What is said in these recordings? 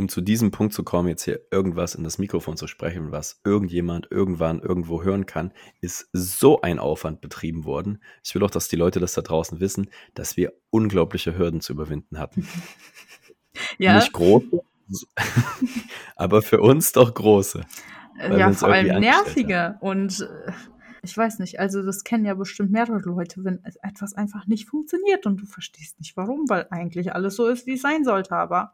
um zu diesem Punkt zu kommen, jetzt hier irgendwas in das Mikrofon zu sprechen, was irgendjemand irgendwann irgendwo hören kann, ist so ein Aufwand betrieben worden. Ich will auch, dass die Leute das da draußen wissen, dass wir unglaubliche Hürden zu überwinden hatten. Ja. Nicht groß, aber für uns doch große. Ja, vor allem nervige und äh, ich weiß nicht, also das kennen ja bestimmt mehrere Leute, wenn etwas einfach nicht funktioniert und du verstehst nicht warum, weil eigentlich alles so ist, wie es sein sollte, aber.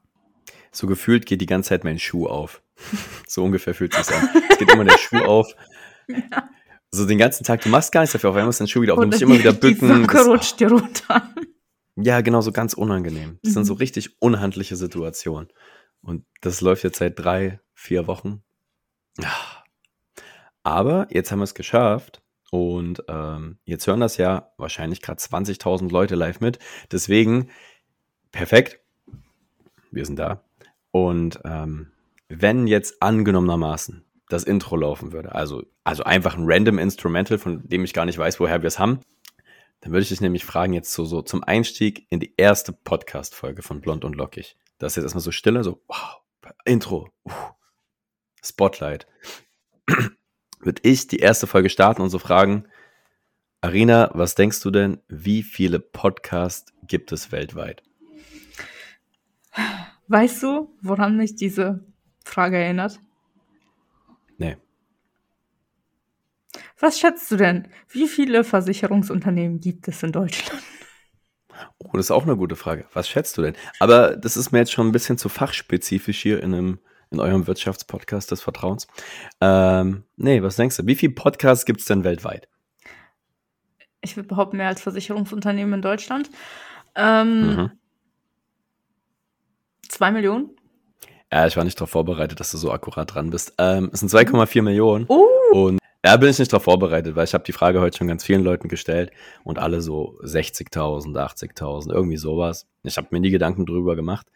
So gefühlt geht die ganze Zeit mein Schuh auf. so ungefähr fühlt es sich an. Es geht immer der Schuh auf. Ja. So den ganzen Tag, du machst gar nichts dafür, auf einmal ist dein Schuh wieder auf. Du musst immer wieder bücken. Die das, rutscht dir runter. Ja, genau, so ganz unangenehm. Das mhm. sind so mhm. richtig unhandliche Situationen. Und das läuft jetzt seit drei, vier Wochen. Aber jetzt haben wir es geschafft. Und ähm, jetzt hören das ja wahrscheinlich gerade 20.000 Leute live mit. Deswegen, perfekt. Wir sind da. Und ähm, wenn jetzt angenommenermaßen das Intro laufen würde, also, also einfach ein random Instrumental, von dem ich gar nicht weiß, woher wir es haben, dann würde ich dich nämlich fragen, jetzt so, so zum Einstieg in die erste Podcast-Folge von Blond und Lockig. Das ist jetzt erstmal so stille, so, wow, Intro, uh, Spotlight. Würde ich die erste Folge starten und so fragen, Arina, was denkst du denn, wie viele Podcasts gibt es weltweit? Weißt du, woran mich diese Frage erinnert? Nee. Was schätzt du denn? Wie viele Versicherungsunternehmen gibt es in Deutschland? Oh, das ist auch eine gute Frage. Was schätzt du denn? Aber das ist mir jetzt schon ein bisschen zu fachspezifisch hier in, einem, in eurem Wirtschaftspodcast des Vertrauens. Ähm, nee, was denkst du? Wie viele Podcasts gibt es denn weltweit? Ich würde behaupten, mehr als Versicherungsunternehmen in Deutschland. Ähm, mhm. Zwei Millionen? Ja, ich war nicht darauf vorbereitet, dass du so akkurat dran bist. Ähm, es sind 2,4 Millionen. Uh. Und ja, bin ich nicht darauf vorbereitet, weil ich habe die Frage heute schon ganz vielen Leuten gestellt und alle so 60.000, 80.000, irgendwie sowas. Ich habe mir nie Gedanken drüber gemacht.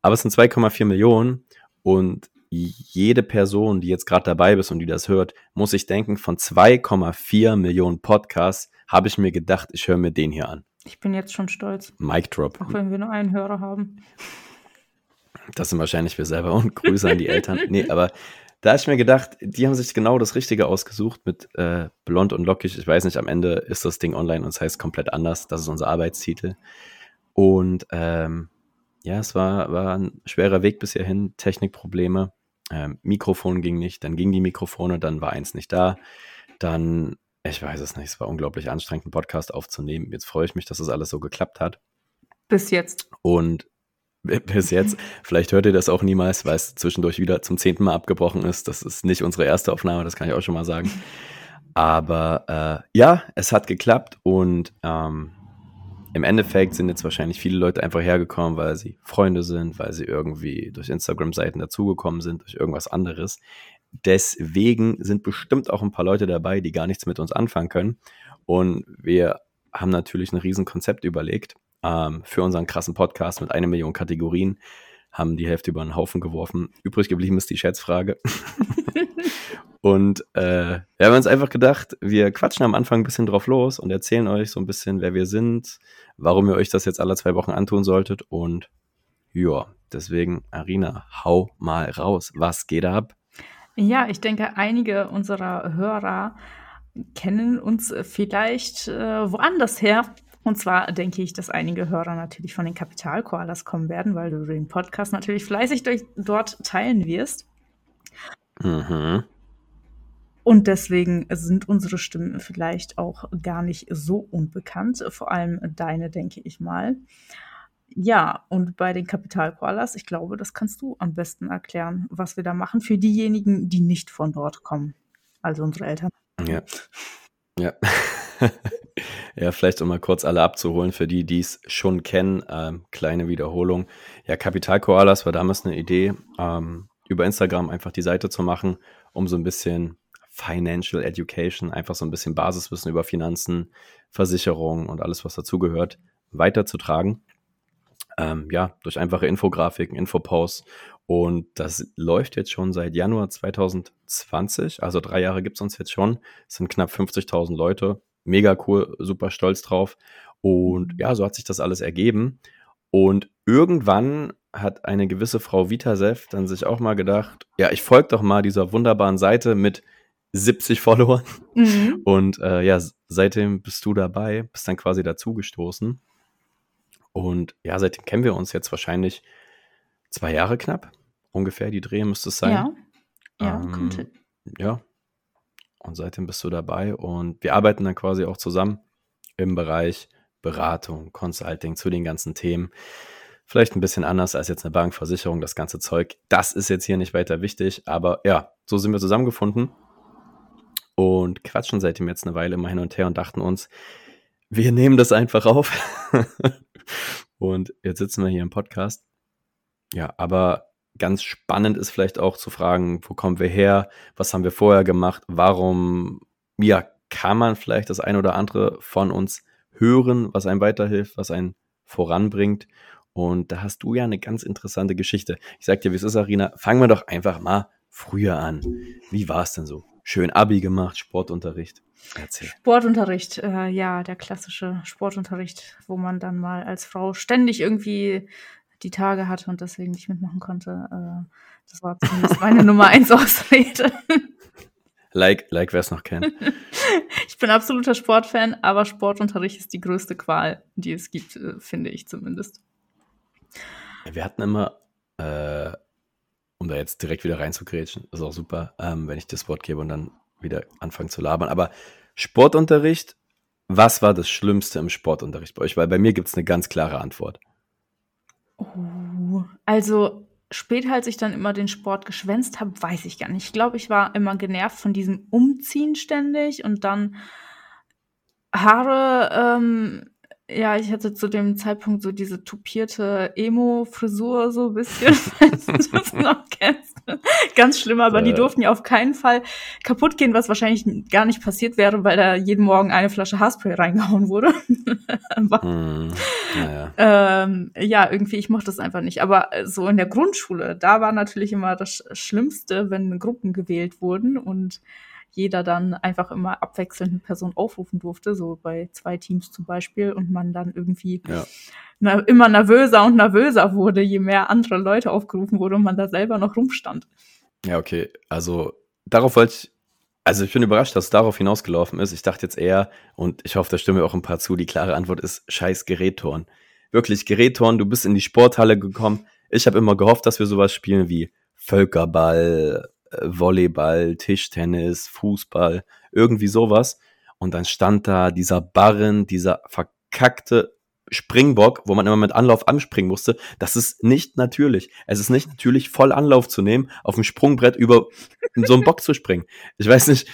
Aber es sind 2,4 Millionen und jede Person, die jetzt gerade dabei ist und die das hört, muss sich denken, von 2,4 Millionen Podcasts habe ich mir gedacht, ich höre mir den hier an. Ich bin jetzt schon stolz. Mic Drop. Auch wenn wir nur einen Hörer haben. Das sind wahrscheinlich wir selber und Grüße an die Eltern. Nee, aber da habe ich mir gedacht, die haben sich genau das Richtige ausgesucht mit äh, blond und lockig. Ich weiß nicht, am Ende ist das Ding online und es heißt komplett anders. Das ist unser Arbeitstitel. Und ähm, ja, es war, war ein schwerer Weg bis hierhin. Technikprobleme. Ähm, Mikrofon ging nicht, dann ging die Mikrofone, dann war eins nicht da. Dann, ich weiß es nicht, es war unglaublich anstrengend, einen Podcast aufzunehmen. Jetzt freue ich mich, dass das alles so geklappt hat. Bis jetzt. Und bis jetzt. Vielleicht hört ihr das auch niemals, weil es zwischendurch wieder zum zehnten Mal abgebrochen ist. Das ist nicht unsere erste Aufnahme, das kann ich auch schon mal sagen. Aber äh, ja, es hat geklappt und ähm, im Endeffekt sind jetzt wahrscheinlich viele Leute einfach hergekommen, weil sie Freunde sind, weil sie irgendwie durch Instagram-Seiten dazugekommen sind, durch irgendwas anderes. Deswegen sind bestimmt auch ein paar Leute dabei, die gar nichts mit uns anfangen können. Und wir haben natürlich ein Riesenkonzept überlegt ähm, für unseren krassen Podcast mit einer Million Kategorien. Haben die Hälfte über den Haufen geworfen. Übrig geblieben ist die Schätzfrage. und äh, wir haben uns einfach gedacht, wir quatschen am Anfang ein bisschen drauf los und erzählen euch so ein bisschen, wer wir sind, warum ihr euch das jetzt alle zwei Wochen antun solltet. Und ja, deswegen, Arina, hau mal raus. Was geht ab? Ja, ich denke, einige unserer Hörer kennen uns vielleicht äh, woanders her. Und zwar denke ich, dass einige Hörer natürlich von den Kapitalkoalas kommen werden, weil du den Podcast natürlich fleißig durch, dort teilen wirst. Mhm. Und deswegen sind unsere Stimmen vielleicht auch gar nicht so unbekannt, vor allem deine, denke ich mal. Ja, und bei den Kapitalkoalas, ich glaube, das kannst du am besten erklären, was wir da machen für diejenigen, die nicht von dort kommen, also unsere Eltern. Ja. Ja. Ja, vielleicht um mal kurz alle abzuholen, für die, die es schon kennen, ähm, kleine Wiederholung. Ja, Kapital Koalas war damals eine Idee, ähm, über Instagram einfach die Seite zu machen, um so ein bisschen Financial Education, einfach so ein bisschen Basiswissen über Finanzen, Versicherungen und alles, was dazugehört, weiterzutragen. Ähm, ja, durch einfache Infografiken, Infoposts. Und das läuft jetzt schon seit Januar 2020, also drei Jahre gibt es uns jetzt schon. Es sind knapp 50.000 Leute mega cool, super stolz drauf. Und ja, so hat sich das alles ergeben. Und irgendwann hat eine gewisse Frau Vitasev dann sich auch mal gedacht, ja, ich folge doch mal dieser wunderbaren Seite mit 70 Followern. Mhm. Und äh, ja, seitdem bist du dabei, bist dann quasi dazugestoßen. Und ja, seitdem kennen wir uns jetzt wahrscheinlich zwei Jahre knapp. Ungefähr die Dreh müsste es sein. Ja, ja, ähm, hin. Ja. Und seitdem bist du dabei und wir arbeiten dann quasi auch zusammen im Bereich Beratung, Consulting zu den ganzen Themen. Vielleicht ein bisschen anders als jetzt eine Bankversicherung, das ganze Zeug. Das ist jetzt hier nicht weiter wichtig, aber ja, so sind wir zusammengefunden und quatschen seitdem jetzt eine Weile immer hin und her und dachten uns, wir nehmen das einfach auf. und jetzt sitzen wir hier im Podcast. Ja, aber ganz spannend ist vielleicht auch zu fragen, wo kommen wir her? Was haben wir vorher gemacht? Warum, ja, kann man vielleicht das ein oder andere von uns hören, was einem weiterhilft, was einen voranbringt? Und da hast du ja eine ganz interessante Geschichte. Ich sag dir, wie es ist, Arina. Fangen wir doch einfach mal früher an. Wie war es denn so? Schön Abi gemacht, Sportunterricht. Erzähl. Sportunterricht, äh, ja, der klassische Sportunterricht, wo man dann mal als Frau ständig irgendwie die Tage hatte und deswegen nicht mitmachen konnte. Äh, das war zumindest meine Nummer eins Ausrede. Like, like wer es noch kennt. ich bin absoluter Sportfan, aber Sportunterricht ist die größte Qual, die es gibt, äh, finde ich zumindest. Wir hatten immer, äh, um da jetzt direkt wieder reinzugrätschen, ist auch super, ähm, wenn ich das Wort gebe und dann wieder anfangen zu labern. Aber Sportunterricht, was war das Schlimmste im Sportunterricht bei euch? Weil bei mir gibt es eine ganz klare Antwort. Also später, als ich dann immer den Sport geschwänzt habe, weiß ich gar nicht. Ich glaube, ich war immer genervt von diesem Umziehen ständig und dann Haare ähm, ja, ich hatte zu dem Zeitpunkt so diese tupierte Emo-Frisur so ein bisschen, falls du das noch kennst. Ganz schlimm, aber äh. die durften ja auf keinen Fall kaputt gehen, was wahrscheinlich gar nicht passiert wäre, weil da jeden Morgen eine Flasche Haarspray reingehauen wurde. aber, hm, naja. ähm, ja, irgendwie, ich mochte das einfach nicht. Aber so in der Grundschule, da war natürlich immer das Schlimmste, wenn Gruppen gewählt wurden und jeder dann einfach immer abwechselnd eine Person aufrufen durfte, so bei zwei Teams zum Beispiel, und man dann irgendwie ja. na, immer nervöser und nervöser wurde, je mehr andere Leute aufgerufen wurde und man da selber noch rumstand. Ja, okay. Also darauf wollte ich, also ich bin überrascht, dass es darauf hinausgelaufen ist. Ich dachte jetzt eher, und ich hoffe, da stimmen auch ein paar zu, die klare Antwort ist scheiß Gerättoren. Wirklich Gerättoren, du bist in die Sporthalle gekommen. Ich habe immer gehofft, dass wir sowas spielen wie Völkerball, Volleyball, Tischtennis, Fußball, irgendwie sowas. Und dann stand da dieser Barren, dieser verkackte Springbock, wo man immer mit Anlauf anspringen musste. Das ist nicht natürlich. Es ist nicht natürlich, voll Anlauf zu nehmen, auf dem Sprungbrett über so einen Bock zu springen. Ich weiß nicht,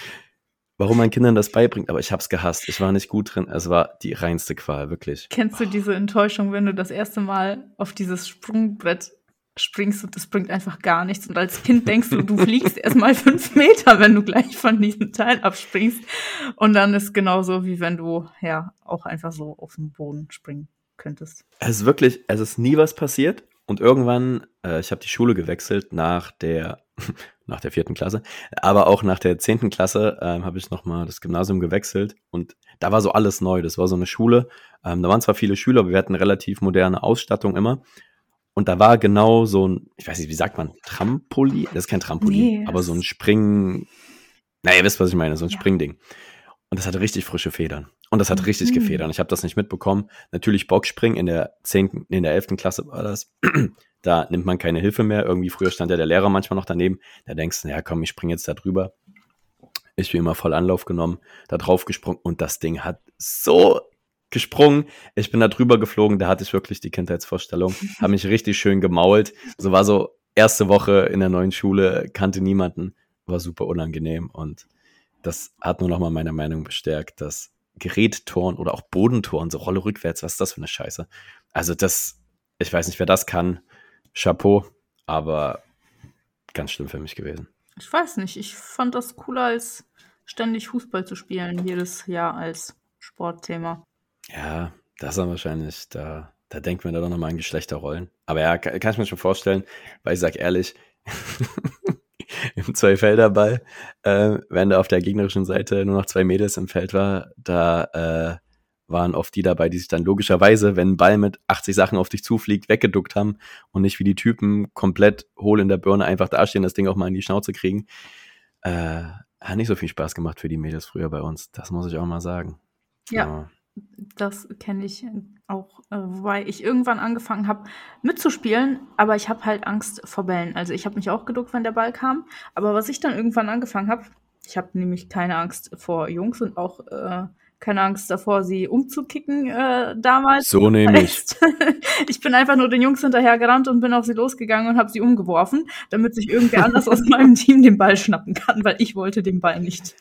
warum man Kindern das beibringt, aber ich hab's gehasst. Ich war nicht gut drin. Es war die reinste Qual, wirklich. Kennst du diese Enttäuschung, wenn du das erste Mal auf dieses Sprungbrett springst und das bringt einfach gar nichts. Und als Kind denkst du, du fliegst erstmal fünf Meter, wenn du gleich von diesem Teil abspringst. Und dann ist genauso, wie wenn du ja auch einfach so auf den Boden springen könntest. Es ist wirklich, es ist nie was passiert. Und irgendwann, äh, ich habe die Schule gewechselt nach der nach der vierten Klasse, aber auch nach der zehnten Klasse äh, habe ich nochmal das Gymnasium gewechselt und da war so alles neu. Das war so eine Schule. Ähm, da waren zwar viele Schüler, aber wir hatten relativ moderne Ausstattung immer. Und da war genau so ein, ich weiß nicht, wie sagt man, Trampolin? Das ist kein Trampolin, nee, aber so ein Spring, naja, ihr wisst, was ich meine, so ein ja. Springding. Und das hatte richtig frische Federn. Und das hat mhm. richtig gefedert. Ich habe das nicht mitbekommen. Natürlich Boxspringen in der zehnten, in der elften Klasse war das. da nimmt man keine Hilfe mehr. Irgendwie früher stand ja der Lehrer manchmal noch daneben. Da denkst du, ja komm, ich spring jetzt da drüber. Ich bin immer voll Anlauf genommen, da drauf gesprungen und das Ding hat so gesprungen. Ich bin da drüber geflogen, da hatte ich wirklich die Kindheitsvorstellung. Habe mich richtig schön gemault. So war so erste Woche in der neuen Schule, kannte niemanden, war super unangenehm und das hat nur nochmal meine Meinung bestärkt, dass Gerättoren oder auch Bodentoren, so Rolle rückwärts, was ist das für eine Scheiße? Also das, ich weiß nicht, wer das kann, Chapeau, aber ganz schlimm für mich gewesen. Ich weiß nicht, ich fand das cooler als ständig Fußball zu spielen, jedes Jahr als Sportthema. Ja, das ist dann wahrscheinlich, da, da denkt man da doch nochmal an Geschlechterrollen. Aber ja, kann, kann ich mir schon vorstellen, weil ich sag ehrlich, im Zweifelderball, äh, wenn da auf der gegnerischen Seite nur noch zwei Mädels im Feld war, da äh, waren oft die dabei, die sich dann logischerweise, wenn ein Ball mit 80 Sachen auf dich zufliegt, weggeduckt haben und nicht wie die Typen komplett hohl in der Birne einfach dastehen, das Ding auch mal in die Schnauze kriegen. Äh, hat nicht so viel Spaß gemacht für die Mädels früher bei uns. Das muss ich auch mal sagen. Ja, ja. Das kenne ich auch, äh, wobei ich irgendwann angefangen habe mitzuspielen, aber ich habe halt Angst vor Bällen. Also ich habe mich auch geduckt, wenn der Ball kam, aber was ich dann irgendwann angefangen habe, ich habe nämlich keine Angst vor Jungs und auch äh, keine Angst davor, sie umzukicken äh, damals. So nämlich. ich bin einfach nur den Jungs hinterher gerannt und bin auf sie losgegangen und habe sie umgeworfen, damit sich irgendwer anders aus meinem Team den Ball schnappen kann, weil ich wollte den Ball nicht.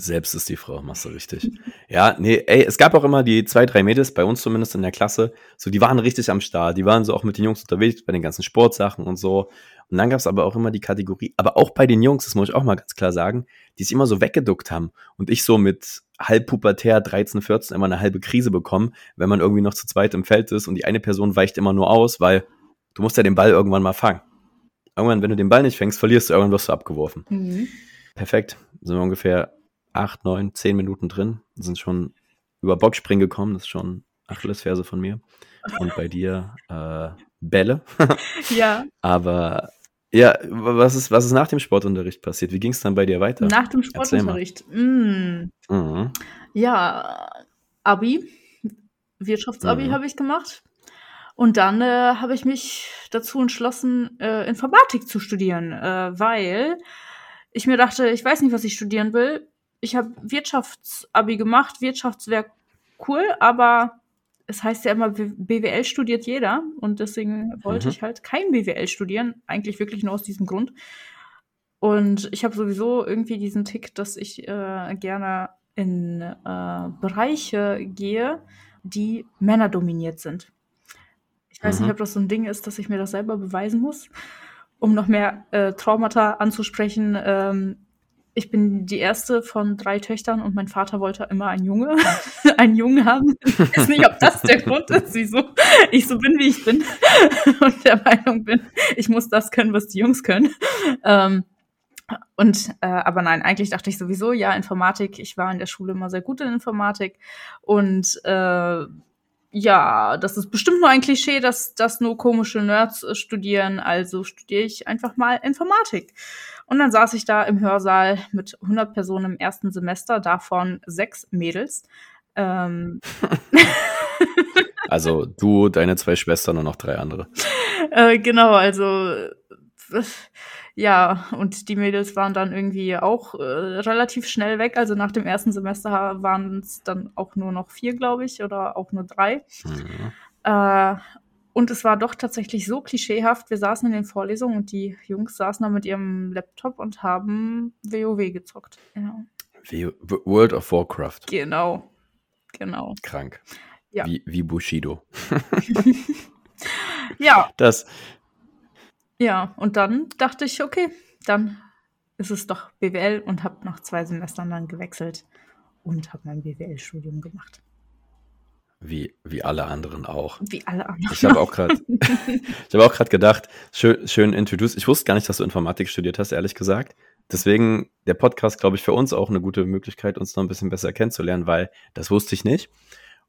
Selbst ist die Frau, machst du richtig. ja, nee, ey, es gab auch immer die zwei, drei Mädels, bei uns zumindest in der Klasse, so, die waren richtig am Start. Die waren so auch mit den Jungs unterwegs bei den ganzen Sportsachen und so. Und dann gab es aber auch immer die Kategorie, aber auch bei den Jungs, das muss ich auch mal ganz klar sagen, die sich immer so weggeduckt haben. Und ich so mit halb pubertär 13, 14 immer eine halbe Krise bekommen, wenn man irgendwie noch zu zweit im Feld ist und die eine Person weicht immer nur aus, weil du musst ja den Ball irgendwann mal fangen. Irgendwann, wenn du den Ball nicht fängst, verlierst du, irgendwann wirst du abgeworfen. Mhm. Perfekt. Sind wir ungefähr acht, neun, zehn Minuten drin, sind schon über Bockspringen gekommen, das ist schon Achillesferse von mir. Und bei dir äh, Bälle. ja. Aber ja, was ist, was ist nach dem Sportunterricht passiert? Wie ging es dann bei dir weiter? Nach dem Sportunterricht. Mm. Mhm. Ja, Abi, Wirtschaftsabi mhm. habe ich gemacht. Und dann äh, habe ich mich dazu entschlossen, äh, Informatik zu studieren, äh, weil ich mir dachte, ich weiß nicht, was ich studieren will ich habe Wirtschaftsabi gemacht, Wirtschaftswerk cool, aber es heißt ja immer, BWL studiert jeder und deswegen wollte mhm. ich halt kein BWL studieren, eigentlich wirklich nur aus diesem Grund. Und ich habe sowieso irgendwie diesen Tick, dass ich äh, gerne in äh, Bereiche gehe, die männerdominiert sind. Ich weiß mhm. nicht, ob das so ein Ding ist, dass ich mir das selber beweisen muss, um noch mehr äh, Traumata anzusprechen. Ähm, ich bin die erste von drei Töchtern und mein Vater wollte immer einen Junge, einen Jungen haben. Ich weiß nicht, ob das der Grund ist, wieso ich so bin, wie ich bin und der Meinung bin, ich muss das können, was die Jungs können. Ähm, und äh, aber nein, eigentlich dachte ich sowieso, ja, Informatik, ich war in der Schule immer sehr gut in Informatik und äh, ja, das ist bestimmt nur ein Klischee, dass, dass nur komische Nerds äh, studieren, also studiere ich einfach mal Informatik. Und dann saß ich da im Hörsaal mit 100 Personen im ersten Semester, davon sechs Mädels. Ähm. also du, deine zwei Schwestern und noch drei andere. Äh, genau, also ja, und die Mädels waren dann irgendwie auch äh, relativ schnell weg. Also nach dem ersten Semester waren es dann auch nur noch vier, glaube ich, oder auch nur drei. Mhm. Äh, und es war doch tatsächlich so klischeehaft. Wir saßen in den Vorlesungen und die Jungs saßen da mit ihrem Laptop und haben WoW gezockt. Ja. World of Warcraft. Genau. Genau. Krank. Ja. Wie, wie Bushido. ja. Das. Ja, und dann dachte ich, okay, dann ist es doch BWL und habe nach zwei Semestern dann gewechselt und habe mein BWL-Studium gemacht. Wie, wie alle anderen auch. Wie alle anderen. Ich habe auch gerade, ich habe auch gerade gedacht, schön, schön introduced. Ich wusste gar nicht, dass du Informatik studiert hast, ehrlich gesagt. Deswegen der Podcast, glaube ich, für uns auch eine gute Möglichkeit, uns noch ein bisschen besser kennenzulernen, weil das wusste ich nicht.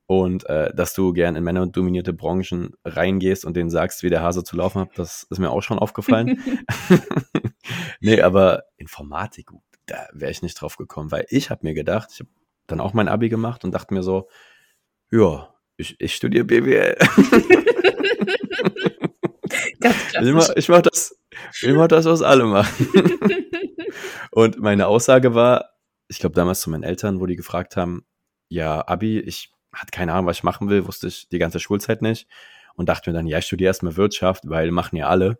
Und äh, dass du gern in männerdominierte Branchen reingehst und denen sagst, wie der Hase zu laufen hat, das ist mir auch schon aufgefallen. nee, aber Informatik, da wäre ich nicht drauf gekommen, weil ich habe mir gedacht, ich habe dann auch mein Abi gemacht und dachte mir so, ja, ich, ich studiere BWL. ich mache ich mach das, ich mach das, was alle machen. und meine Aussage war, ich glaube damals zu meinen Eltern, wo die gefragt haben, ja, Abi, ich hatte keine Ahnung, was ich machen will, wusste ich die ganze Schulzeit nicht. Und dachte mir dann, ja, ich studiere erstmal Wirtschaft, weil machen ja alle.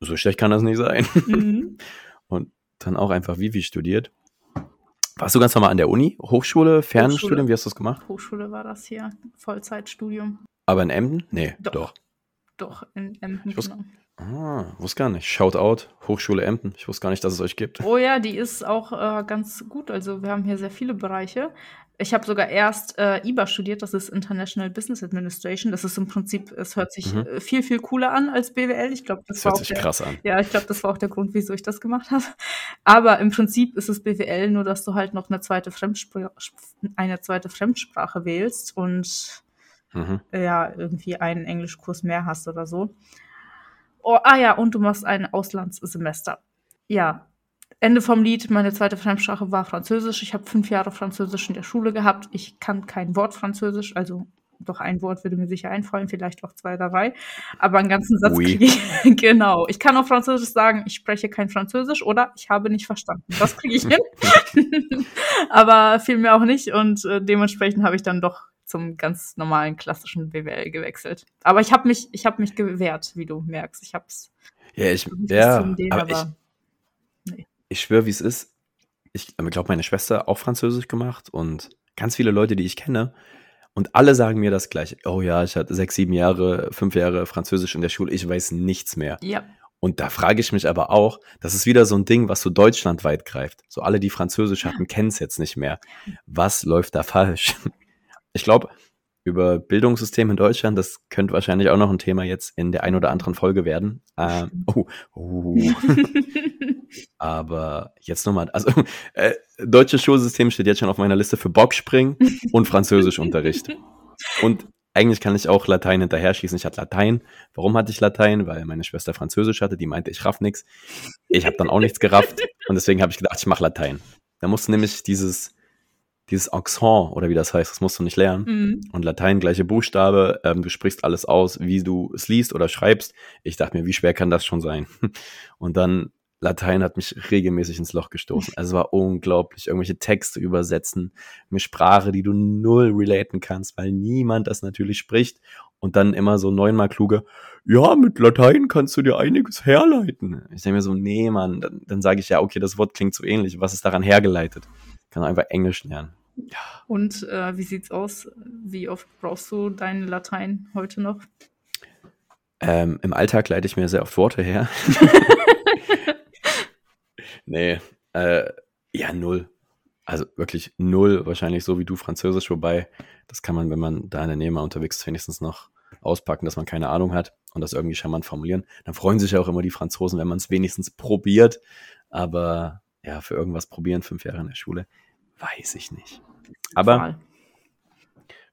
So schlecht kann das nicht sein. Mhm. Und dann auch einfach Vivi studiert. Warst du ganz normal an der Uni? Hochschule, Fernstudium? Wie hast du das gemacht? Hochschule war das hier, Vollzeitstudium. Aber in Emden? Nee, doch. Doch, doch in Emden, ich wusste, genau. Ah, wusste gar nicht. Shoutout, Hochschule Emden. Ich wusste gar nicht, dass es euch gibt. Oh ja, die ist auch äh, ganz gut. Also wir haben hier sehr viele Bereiche. Ich habe sogar erst äh, IBA studiert, das ist International Business Administration. Das ist im Prinzip, es hört sich Mhm. äh, viel, viel cooler an als BWL. Ich glaube, das, Das war hört auch sich der, krass an. ja, ich glaube, das war auch der Grund, wieso ich das gemacht habe. Aber im Prinzip ist es BWL, nur dass du halt noch eine zweite Fremdsprache, eine zweite Fremdsprache wählst und Mhm. ja, irgendwie einen Englischkurs mehr hast oder so. Oh, ah ja, und du machst ein Auslandssemester. Ja, Ende vom Lied, meine zweite Fremdsprache war Französisch. Ich habe fünf Jahre Französisch in der Schule gehabt. Ich kann kein Wort Französisch, also doch ein Wort würde mir sicher einfallen, vielleicht auch zwei, drei. Aber einen ganzen Satz Oui. kriege ich, genau. Ich kann auf Französisch sagen, ich spreche kein Französisch oder ich habe nicht verstanden. Das kriege ich hin. Aber viel mehr auch nicht und äh, dementsprechend habe ich dann doch zum ganz normalen klassischen BWL gewechselt. Aber ich habe mich, ich habe mich gewehrt, wie du merkst. Ich habe es Ja, ich, ja, aber ich, aber nee. Ich schwöre, wie es ist. Ich glaube, meine Schwester auch Französisch gemacht und ganz viele Leute, die ich kenne. Und alle sagen mir das gleiche. Oh ja, ich hatte sechs, sieben Jahre, fünf Jahre Französisch in der Schule. Ich weiß nichts mehr. Ja, Und da frage ich mich aber auch, das ist wieder so ein Ding, was so deutschlandweit greift. So alle, die Französisch hatten, kennen es jetzt nicht mehr. Was läuft da falsch? Ich glaube, über Bildungssystem in Deutschland, das könnte wahrscheinlich auch noch ein Thema jetzt in der ein oder anderen Folge werden. Ähm, oh, oh. Aber jetzt nochmal, also äh, deutsches Schulsystem steht jetzt schon auf meiner Liste für Bockspringen und Französischunterricht. Und eigentlich kann ich auch Latein hinterher schießen. Ich hatte Latein. Warum hatte ich Latein? Weil meine Schwester Französisch hatte, die meinte, ich raff nix. Ich habe dann auch nichts gerafft und deswegen habe ich gedacht, ich mache Latein. Da musst du nämlich dieses, dieses Accent oder wie das heißt, das musst du nicht lernen. Mhm. Und Latein, gleiche Buchstabe, ähm, du sprichst alles aus, wie du es liest oder schreibst. Ich dachte mir, wie schwer kann das schon sein? Und dann Latein hat mich regelmäßig ins Loch gestoßen. Also es war unglaublich. Irgendwelche Texte übersetzen, eine Sprache, die du null relaten kannst, weil niemand das natürlich spricht. Und dann immer so neunmal kluge, ja, mit Latein kannst du dir einiges herleiten. Ich denke mir so, nee, Mann, dann, dann sage ich ja, okay, das Wort klingt so ähnlich. Was ist daran hergeleitet? Kann einfach Englisch lernen. Und äh, wie sieht's aus? Wie oft brauchst du dein Latein heute noch? Ähm, Im Alltag leite ich mir sehr oft Worte her. nee, äh, ja, null. Also wirklich null, wahrscheinlich so wie du Französisch, wobei das kann man, wenn man da in der Nähe mal unterwegs ist, wenigstens noch auspacken, dass man keine Ahnung hat und das irgendwie charmant formulieren. Dann freuen sich ja auch immer die Franzosen, wenn man es wenigstens probiert. Aber ja, für irgendwas probieren, fünf Jahre in der Schule, weiß ich nicht. Aber.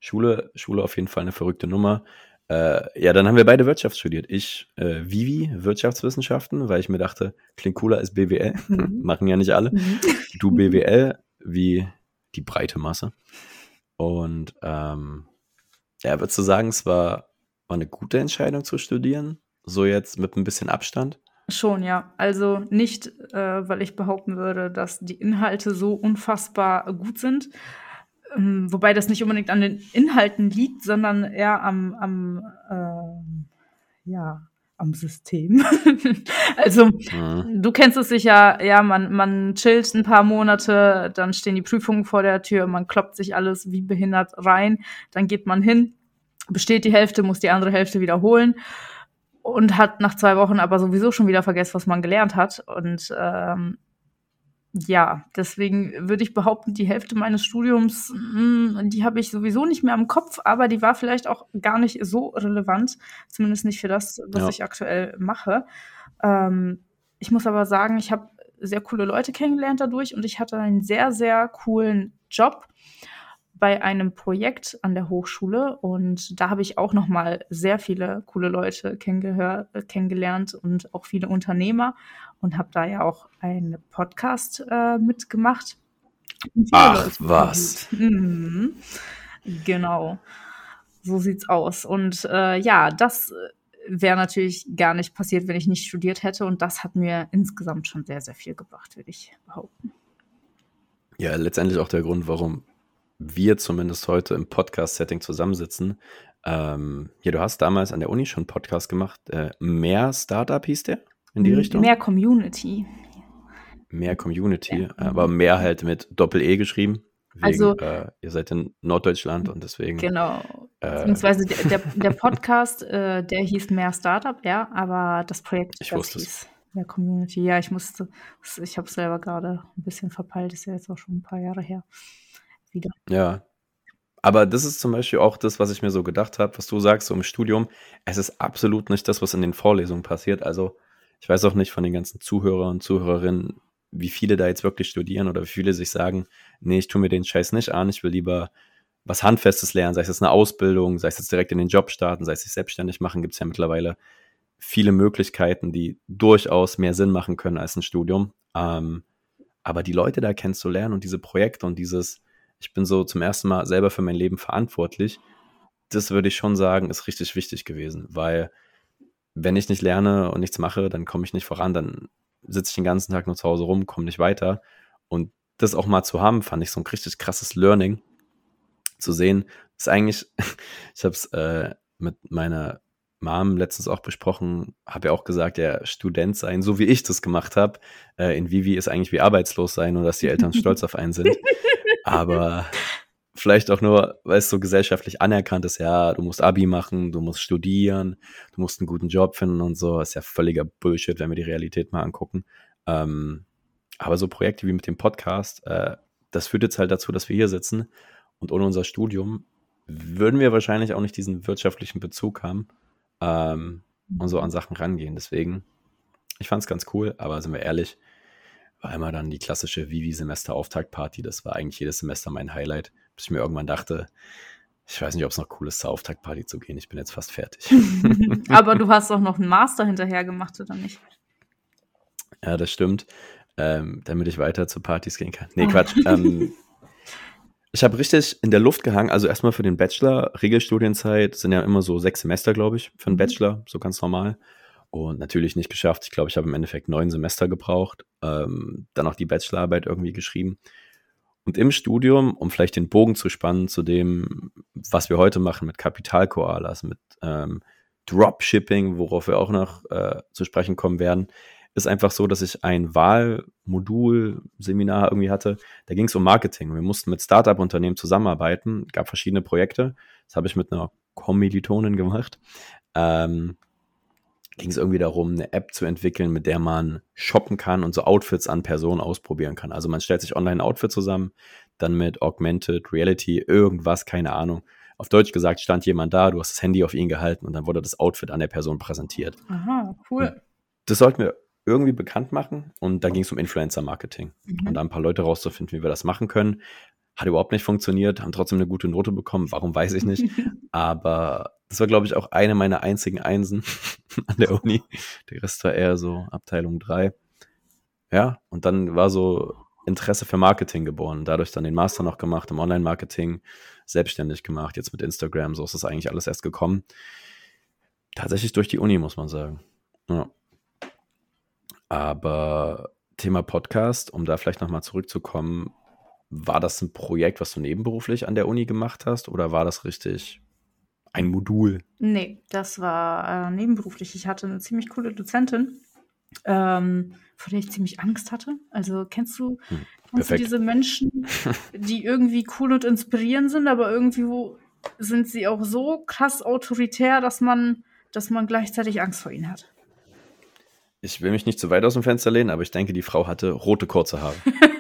Schule, Schule auf jeden Fall eine verrückte Nummer. Äh, ja, dann haben wir beide Wirtschaft studiert. Ich äh, Vivi, Wirtschaftswissenschaften, weil ich mir dachte, klingt cooler als BWL. Mhm. Machen ja nicht alle. Mhm. Du BWL, wie die breite Masse. Und ähm, ja, würdest du sagen, es war, war eine gute Entscheidung zu studieren? So jetzt mit ein bisschen Abstand? Schon, ja. Also nicht, äh, weil ich behaupten würde, dass die Inhalte so unfassbar gut sind. Ähm, wobei das nicht unbedingt an den Inhalten liegt, sondern eher am, am ähm, ja, am System. also, Mhm. du kennst es sicher, ja, man, man chillt ein paar Monate, dann stehen die Prüfungen vor der Tür, man kloppt sich alles wie behindert rein, dann geht man hin, besteht die Hälfte, muss die andere Hälfte wiederholen und hat nach zwei Wochen aber sowieso schon wieder vergessen, was man gelernt hat. Und ähm, ja, deswegen würde ich behaupten, die Hälfte meines Studiums, mh, die habe ich sowieso nicht mehr im Kopf, aber die war vielleicht auch gar nicht so relevant, zumindest nicht für das, was Ja. ich aktuell mache. Ähm, ich muss aber sagen, ich habe sehr coole Leute kennengelernt dadurch und ich hatte einen sehr, sehr coolen Job bei einem Projekt an der Hochschule und da habe ich auch noch mal sehr viele coole Leute kennengelernt und auch viele Unternehmer und habe da ja auch einen Podcast äh, mitgemacht. Ach, was? Mhm. Genau, so sieht's aus. Und äh, ja, das wäre natürlich gar nicht passiert, wenn ich nicht studiert hätte und das hat mir insgesamt schon sehr, sehr viel gebracht, würde ich behaupten. Ja, letztendlich auch der Grund, warum wir zumindest heute im Podcast-Setting zusammensitzen. Ähm, ja, du hast damals an der Uni schon einen Podcast gemacht. Äh, mehr Startup hieß der in die Richtung? Mehr Community. Mehr Community, Ja. aber mehr halt mit Doppel-E geschrieben. Wegen, Also äh, ihr seid in Norddeutschland und deswegen. Genau. Äh, Beziehungsweise der, der, Podcast, äh, der hieß mehr Startup, ja, aber das Projekt, Ich das wusste es. hieß mehr Community. Ja, ich musste, ich habe selber gerade ein bisschen verpeilt, ist ja jetzt auch schon ein paar Jahre her. Wieder. Ja. Aber das ist zum Beispiel auch das, was ich mir so gedacht habe, was du sagst, so im Studium. Es ist absolut nicht das, was in den Vorlesungen passiert. Also, ich weiß auch nicht von den ganzen Zuhörern und Zuhörerinnen, wie viele da jetzt wirklich studieren oder wie viele sich sagen, nee, ich tue mir den Scheiß nicht an, ich will lieber was Handfestes lernen, sei es jetzt eine Ausbildung, sei es jetzt direkt in den Job starten, sei es sich selbstständig machen, gibt es ja mittlerweile viele Möglichkeiten, die durchaus mehr Sinn machen können als ein Studium. Ähm, aber die Leute da kennenzulernen und diese Projekte und dieses, ich bin so zum ersten Mal selber für mein Leben verantwortlich, das würde ich schon sagen, ist richtig wichtig gewesen, weil wenn ich nicht lerne und nichts mache, dann komme ich nicht voran, dann sitze ich den ganzen Tag nur zu Hause rum, komme nicht weiter. Und das auch mal zu haben, fand ich so ein richtig krasses Learning zu sehen. Ist eigentlich, ich habe es äh, mit meiner Mom letztens auch besprochen, habe ja auch gesagt, ja, Student sein, so wie ich das gemacht habe, äh, in Vivi ist eigentlich wie arbeitslos sein und dass die Eltern stolz auf einen sind. Aber vielleicht auch nur, weil es so gesellschaftlich anerkannt ist, ja, du musst Abi machen, du musst studieren, du musst einen guten Job finden und so. Ist ja völliger Bullshit, wenn wir die Realität mal angucken. Ähm, aber so Projekte wie mit dem Podcast, äh, das führt jetzt halt dazu, dass wir hier sitzen und ohne unser Studium würden wir wahrscheinlich auch nicht diesen wirtschaftlichen Bezug haben ähm, und so an Sachen rangehen. Deswegen, ich fand es ganz cool, aber sind wir ehrlich, war immer dann die klassische Vivi-Semester-Auftaktparty. Das war eigentlich jedes Semester mein Highlight, bis ich mir irgendwann dachte, ich weiß nicht, ob es noch cool ist, zur Auftaktparty zu gehen. Ich bin jetzt fast fertig. aber du hast auch noch einen Master hinterher gemacht, oder nicht? Ja, das stimmt. Ähm, damit ich weiter zu Partys gehen kann. Nee, Quatsch. ähm, ich habe richtig in der Luft gehangen. Also erstmal für den Bachelor. Regelstudienzeit sind ja immer so sechs Semester, glaube ich, für einen Bachelor, so ganz normal. Und natürlich nicht geschafft. Ich glaube, ich habe im Endeffekt neun Semester gebraucht. Ähm, dann auch die Bachelorarbeit irgendwie geschrieben. Und im Studium, um vielleicht den Bogen zu spannen zu dem, was wir heute machen mit Kapitalkoalas, mit ähm, Dropshipping, worauf wir auch noch äh, zu sprechen kommen werden, ist einfach so, dass ich ein Wahlmodul-Seminar irgendwie hatte. Da ging es um Marketing. Wir mussten mit Startup-Unternehmen zusammenarbeiten, gab verschiedene Projekte. Das habe ich mit einer Kommilitonin gemacht. Ähm, ging es irgendwie darum, eine App zu entwickeln, mit der man shoppen kann und so Outfits an Personen ausprobieren kann. Also man stellt sich online ein Outfit zusammen, dann mit Augmented Reality, irgendwas, keine Ahnung. Auf Deutsch gesagt, stand jemand da, du hast das Handy auf ihn gehalten und dann wurde das Outfit an der Person präsentiert. Aha, cool. Und das sollten wir irgendwie bekannt machen und da ging es um Influencer-Marketing Mhm. und da ein paar Leute rauszufinden, wie wir das machen können. Hat überhaupt nicht funktioniert, haben trotzdem eine gute Note bekommen. Warum weiß ich nicht. Aber das war, glaube ich, auch eine meiner einzigen Einsen an der Uni. Der Rest war eher so Abteilung 3. Ja, und dann war so Interesse für Marketing geboren. Dadurch dann den Master noch gemacht im Online-Marketing, selbstständig gemacht, jetzt mit Instagram. So ist das eigentlich alles erst gekommen. Tatsächlich durch die Uni, muss man sagen. Ja. Aber Thema Podcast, um da vielleicht nochmal zurückzukommen, war das ein Projekt, was du nebenberuflich an der Uni gemacht hast oder war das richtig ein Modul? Nee, das war äh, nebenberuflich. Ich hatte eine ziemlich coole Dozentin, ähm, vor der ich ziemlich Angst hatte. Also kennst du, Hm, kennst du diese Menschen, die irgendwie cool und inspirierend sind, aber irgendwie sind sie auch so krass autoritär, dass man, dass man gleichzeitig Angst vor ihnen hat. Ich will mich nicht zu weit aus dem Fenster lehnen, aber ich denke, die Frau hatte rote kurze Haare.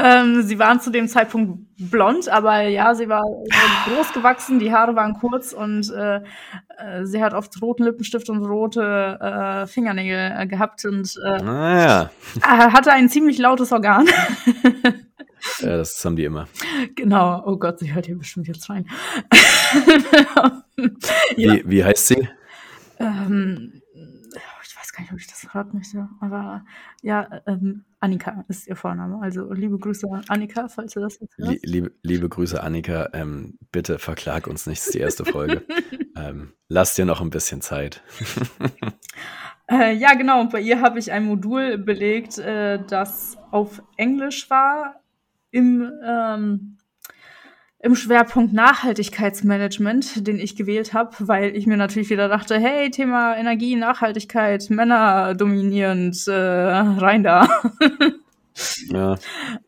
Ähm, sie waren zu dem Zeitpunkt blond, aber ja, sie war groß gewachsen, die Haare waren kurz und äh, äh, sie hat oft roten Lippenstift und rote äh, Fingernägel äh, gehabt und äh, Naja, äh, hatte ein ziemlich lautes Organ. ja, das haben die immer. genau. Oh Gott, sie hört hier bestimmt jetzt rein. ja. Wie, wie heißt sie? Ähm, gar nicht, ob ich das verraten möchte, aber ja, ähm, Annika ist ihr Vorname. Also liebe Grüße an Annika, falls du das jetzt hörst. Lie- Liebe, liebe Grüße, Annika. Ähm, bitte verklag uns nicht, ist die erste Folge. ähm, lass dir noch ein bisschen Zeit. Äh, ja, genau. Und bei ihr habe ich ein Modul belegt, äh, das auf Englisch war, im, ähm, im Schwerpunkt Nachhaltigkeitsmanagement, den ich gewählt habe, weil ich mir natürlich wieder dachte, hey, Thema Energie, Nachhaltigkeit, Männer dominierend, äh, rein da. Ja.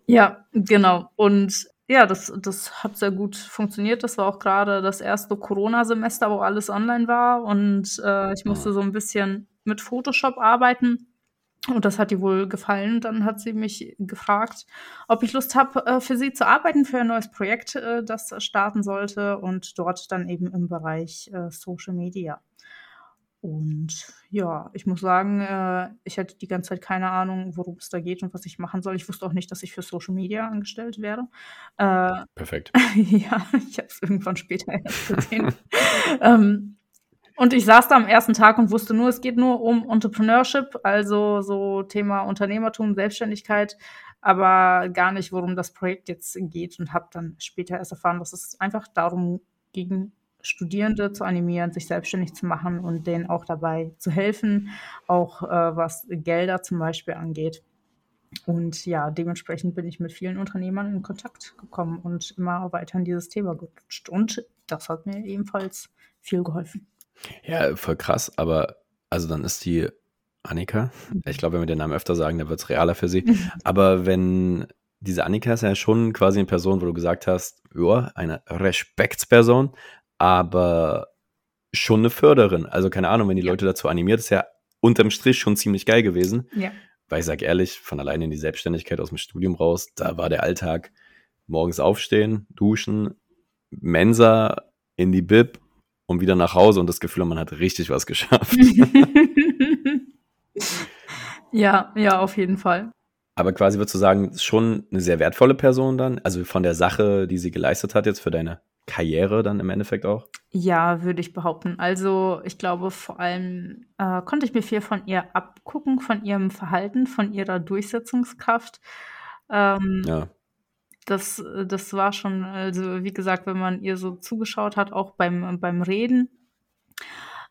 Ja, genau. Und ja, das, das hat sehr gut funktioniert. Das war auch gerade das erste Corona-Semester, wo alles online war. Und äh, ich musste so ein bisschen mit Photoshop arbeiten. Und das hat ihr wohl gefallen. Dann hat sie mich gefragt, ob ich Lust habe, äh, für sie zu arbeiten, für ein neues Projekt, äh, das starten sollte. Und dort dann eben im Bereich äh, Social Media. Und ja, ich muss sagen, ich hatte die ganze Zeit keine Ahnung, worum es da geht und was ich machen soll. Ich wusste auch nicht, dass ich für Social Media angestellt werde. Perfekt. ja, ich habe es irgendwann später erst gesehen. ähm, und ich saß da am ersten Tag und wusste nur, es geht nur um Entrepreneurship, also so Thema Unternehmertum, Selbstständigkeit, aber gar nicht, worum das Projekt jetzt geht und habe dann später erst erfahren, dass es einfach darum ging, Studierende zu animieren, sich selbstständig zu machen und denen auch dabei zu helfen, auch äh, was Gelder zum Beispiel angeht. Und ja, dementsprechend bin ich mit vielen Unternehmern in Kontakt gekommen und immer weiter in dieses Thema gerutscht. Und das hat mir ebenfalls viel geholfen. Ja, voll krass, aber also dann ist die Annika, ich glaube, wenn wir den Namen öfter sagen, dann wird es realer für sie. aber wenn diese Annika ist ja schon quasi eine Person, wo du gesagt hast, ja, eine Respektsperson, aber schon eine Förderin. Also keine Ahnung, wenn die Leute dazu animiert, ist ja unterm Strich schon ziemlich geil gewesen. Ja. Weil ich sage ehrlich, von alleine in die Selbstständigkeit aus dem Studium raus, da war der Alltag morgens aufstehen, duschen, Mensa in die Bib und wieder nach Hause und das Gefühl, man hat richtig was geschafft. ja, ja, auf jeden Fall. Aber quasi würdest du sagen, schon eine sehr wertvolle Person dann, also von der Sache, die sie geleistet hat jetzt für deine Karriere dann im Endeffekt auch? Ja, würde ich behaupten. Also ich glaube, vor allem äh, konnte ich mir viel von ihr abgucken, von ihrem Verhalten, von ihrer Durchsetzungskraft. Ähm, Ja. Das, das war schon, also wie gesagt, wenn man ihr so zugeschaut hat, auch beim, beim Reden,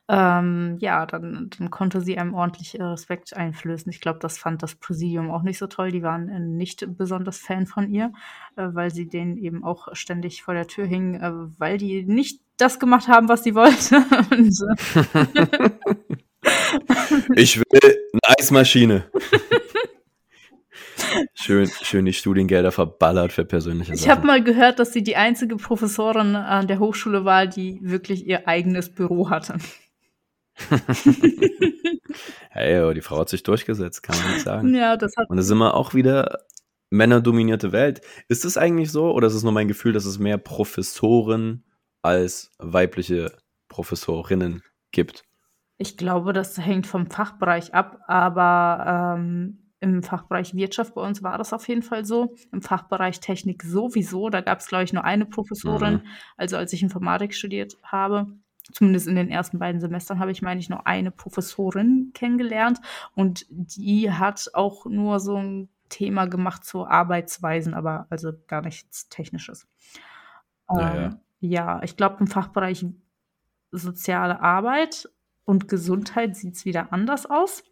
ähm, ja, dann, dann konnte sie einem ordentlich äh, Respekt einflößen. Ich glaube, das fand das Präsidium auch nicht so toll. Die waren äh, nicht besonders Fan von ihr, äh, weil sie denen eben auch ständig vor der Tür hingen, äh, weil die nicht das gemacht haben, was sie wollte. Äh, Ich will eine Eismaschine. schön, schön die Studiengelder verballert für persönliche ich habe Sachen. mal gehört, dass sie die einzige Professorin an der Hochschule war, die wirklich ihr eigenes Büro hatte. Hey, aber die Frau hat sich durchgesetzt, kann man nicht sagen. Ja, das hat Und da sind wir auch wieder männerdominierte Welt. Ist es eigentlich so oder ist es nur mein Gefühl, dass es mehr Professoren als weibliche Professorinnen gibt? Ich glaube, das hängt vom Fachbereich ab, aber ähm, im Fachbereich Wirtschaft bei uns war das auf jeden Fall so. Im Fachbereich Technik sowieso. Da gab es, glaube ich, nur eine Professorin. Mhm. Also als ich Informatik studiert habe, zumindest in den ersten beiden Semestern, habe ich, meine ich, nur eine Professorin kennengelernt. Und die hat auch nur so ein Thema gemacht zu Arbeitsweisen, aber also gar nichts Technisches. Ja, Ähm, ja. ja, ich glaube, im Fachbereich soziale Arbeit und Gesundheit sieht es wieder anders aus.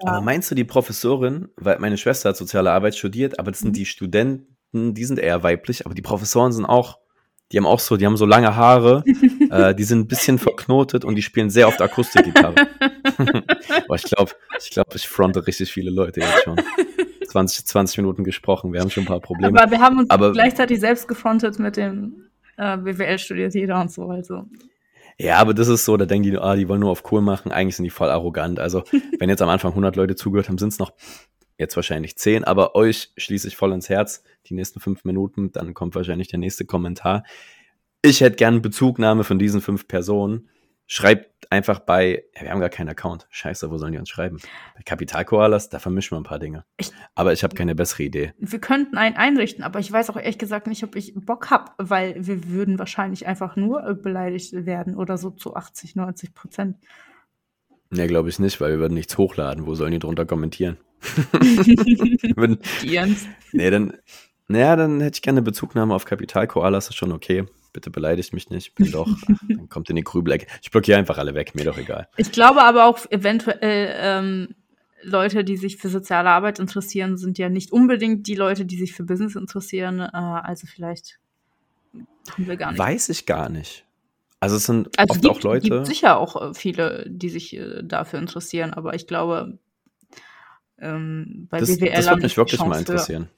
Aber Da, meinst du die Professorin, weil meine Schwester hat soziale Arbeit studiert, aber das sind Mhm. die Studenten, die sind eher weiblich, aber die Professoren sind auch, die haben auch so, die haben so lange Haare, äh, die sind ein bisschen verknotet und die spielen sehr oft Akustikgitarre. Boah, ich glaube, ich glaube, ich fronte richtig viele Leute jetzt schon. 20, 20 Minuten gesprochen, wir haben schon ein paar Probleme. aber wir haben uns Aber- gleichzeitig selbst gefrontet mit dem äh, BWL studiert jeder und so. Also Ja, aber das ist so, da denken die, ah, die wollen nur auf cool machen. Eigentlich sind die voll arrogant. Also, wenn jetzt am Anfang 100 Leute zugehört haben, sind es noch jetzt wahrscheinlich 10, aber euch schließe ich voll ins Herz. Die nächsten fünf Minuten, dann kommt wahrscheinlich der nächste Kommentar. Ich hätte gern Bezugnahme von diesen fünf Personen. Schreibt einfach bei, ja, wir haben gar keinen Account. Scheiße, wo sollen die uns schreiben? Bei Kapitalkoalas, da vermischen wir ein paar Dinge. Ich- aber ich habe keine bessere Idee. wir könnten einen einrichten, aber ich weiß auch ehrlich gesagt nicht, ob ich Bock hab, weil wir würden wahrscheinlich einfach nur beleidigt werden oder so zu 80, 90 Prozent. Nee, glaube ich nicht, weil wir würden nichts hochladen. Wo sollen die drunter kommentieren? Würden- Jens. Nee, dann, naja, dann hätte ich gerne Bezugnahme auf Kapitalkoalas, ist schon okay. Bitte beleidigt mich nicht, bin doch, dann kommt in die Grübelecke. Ich blockiere einfach alle weg, mir doch egal. Ich glaube aber auch eventuell ähm, Leute, die sich für soziale Arbeit interessieren, sind ja nicht unbedingt die Leute, die sich für Business interessieren. Äh, also vielleicht haben wir gar nicht. Weiß ich gar nicht. Also es sind also oft gibt, auch Leute, gibt sicher auch äh, viele, die sich äh, dafür interessieren, aber ich glaube, Ähm, bei Das, BWL das würde mich wirklich mal Chance höher. interessieren.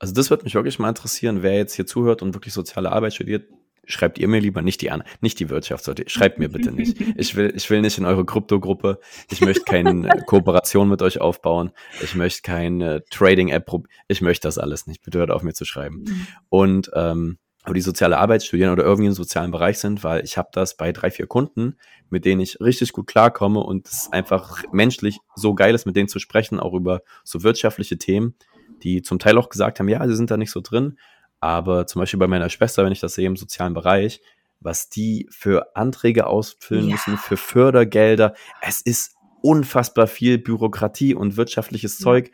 Also das würde mich wirklich mal interessieren, wer jetzt hier zuhört und wirklich soziale Arbeit studiert. Schreibt ihr mir lieber nicht die an, nicht die Wirtschaft, schreibt mir bitte nicht. Ich will, ich will nicht in eure Krypto-Gruppe. Ich möchte keine Kooperation mit euch aufbauen. Ich möchte keine Trading-App. prob- Ich möchte das alles nicht. Bitte hört auf mir zu schreiben. Und ähm, aber die soziale Arbeit studieren oder irgendwie im sozialen Bereich sind, weil ich habe das bei drei, vier Kunden, mit denen ich richtig gut klarkomme und es einfach menschlich so geil ist, mit denen zu sprechen, auch über so wirtschaftliche Themen, die zum Teil auch gesagt haben, ja, sie sind da nicht so drin, aber zum Beispiel bei meiner Schwester, wenn ich das sehe im sozialen Bereich, was die für Anträge ausfüllen Ja. müssen, für Fördergelder, es ist unfassbar viel Bürokratie und wirtschaftliches Ja. Zeug.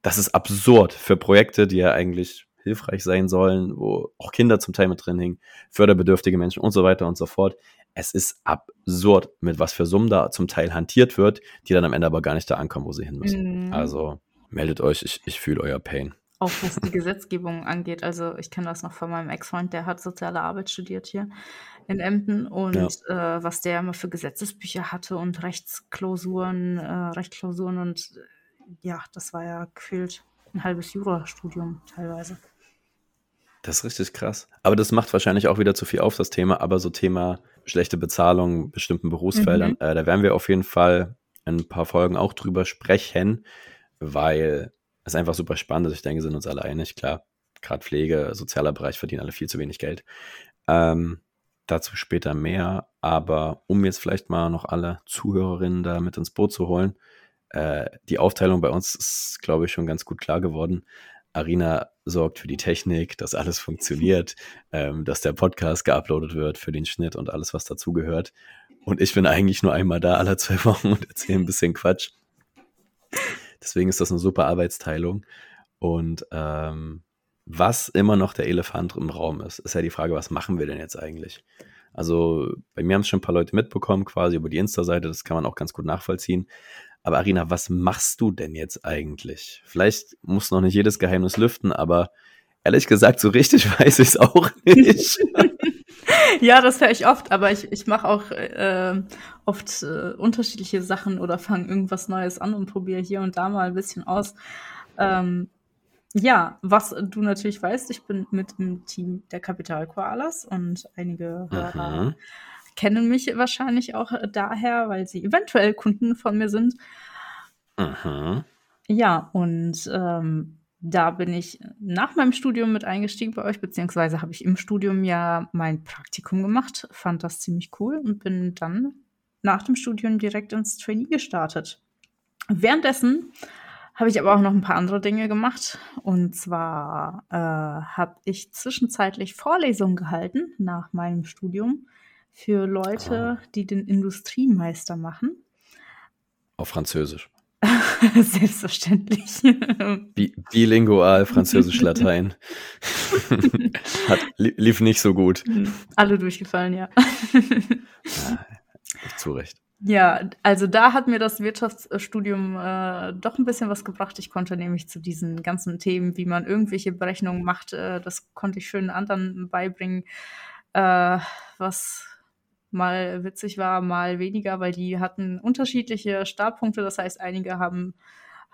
Das ist absurd für Projekte, die ja eigentlich hilfreich sein sollen, wo auch Kinder zum Teil mit drin hängen, förderbedürftige Menschen und so weiter und so fort. Es ist absurd, mit was für Summen da zum Teil hantiert wird, die dann am Ende aber gar nicht da ankommen, wo sie hin müssen. Mhm. Also meldet euch, ich, ich fühle euer Pain. Auch was die Gesetzgebung angeht. Also ich kenne das noch von meinem Ex-Freund, der hat soziale Arbeit studiert hier in Emden und Ja. äh, was der immer für Gesetzesbücher hatte und Rechtsklausuren, äh, Rechtsklausuren und äh, ja, das war ja gefühlt ein halbes Jurastudium teilweise. Das ist richtig krass. Aber das macht wahrscheinlich auch wieder zu viel auf, das Thema. Aber so Thema schlechte Bezahlung, bestimmten Berufsfeldern, Mhm. äh, da werden wir auf jeden Fall in ein paar Folgen auch drüber sprechen, weil es einfach super spannend ist. Ich denke, wir sind uns alle einig. Klar, gerade Pflege, sozialer Bereich verdienen alle viel zu wenig Geld. Ähm, dazu später mehr. Aber um jetzt vielleicht mal noch alle Zuhörerinnen da mit ins Boot zu holen, äh, die Aufteilung bei uns ist, glaube ich, schon ganz gut klar geworden. Arina sorgt für die Technik, dass alles funktioniert, ähm, dass der Podcast geuploadet wird für den Schnitt und alles, was dazugehört. Und ich bin eigentlich nur einmal da alle zwei Wochen und erzähle ein bisschen Quatsch. Deswegen ist das eine super Arbeitsteilung. Und ähm, was immer noch der Elefant im Raum ist, ist ja die Frage, was machen wir denn jetzt eigentlich? Also bei mir haben es schon ein paar Leute mitbekommen, quasi über die Insta-Seite, das kann man auch ganz gut nachvollziehen. Aber Arina, was machst du denn jetzt eigentlich? Vielleicht muss noch nicht jedes Geheimnis lüften, aber ehrlich gesagt, so richtig weiß ich es auch nicht. Ja, das höre ich oft, aber ich, ich mache auch äh, oft äh, unterschiedliche Sachen oder fange irgendwas Neues an und probiere hier und da mal ein bisschen aus. Ähm, ja, was du natürlich weißt, ich bin mit im Team der Kapital Koalas und einige Hörer Mhm. kennen mich wahrscheinlich auch daher, weil sie eventuell Kunden von mir sind. Mhm. Ja, und ähm, da bin ich nach meinem Studium mit eingestiegen bei euch, beziehungsweise habe ich im Studium ja mein Praktikum gemacht, fand das ziemlich cool und bin dann nach dem Studium direkt ins Trainee gestartet. Währenddessen habe ich aber auch noch ein paar andere Dinge gemacht. Und zwar äh, habe ich zwischenzeitlich Vorlesungen gehalten nach meinem Studium für Leute, die den Industriemeister machen. Auf Französisch. Selbstverständlich. Bi bilingual, Französisch, Latein. Hat, li lief nicht so gut. Alle durchgefallen, ja. Ja, zu Recht. Ja, also da hat mir das Wirtschaftsstudium äh, doch ein bisschen was gebracht. Ich konnte nämlich zu diesen ganzen Themen, wie man irgendwelche Berechnungen macht, äh, das konnte ich schön anderen beibringen, äh, was mal witzig war, mal weniger, weil die hatten unterschiedliche Startpunkte. Das heißt, einige haben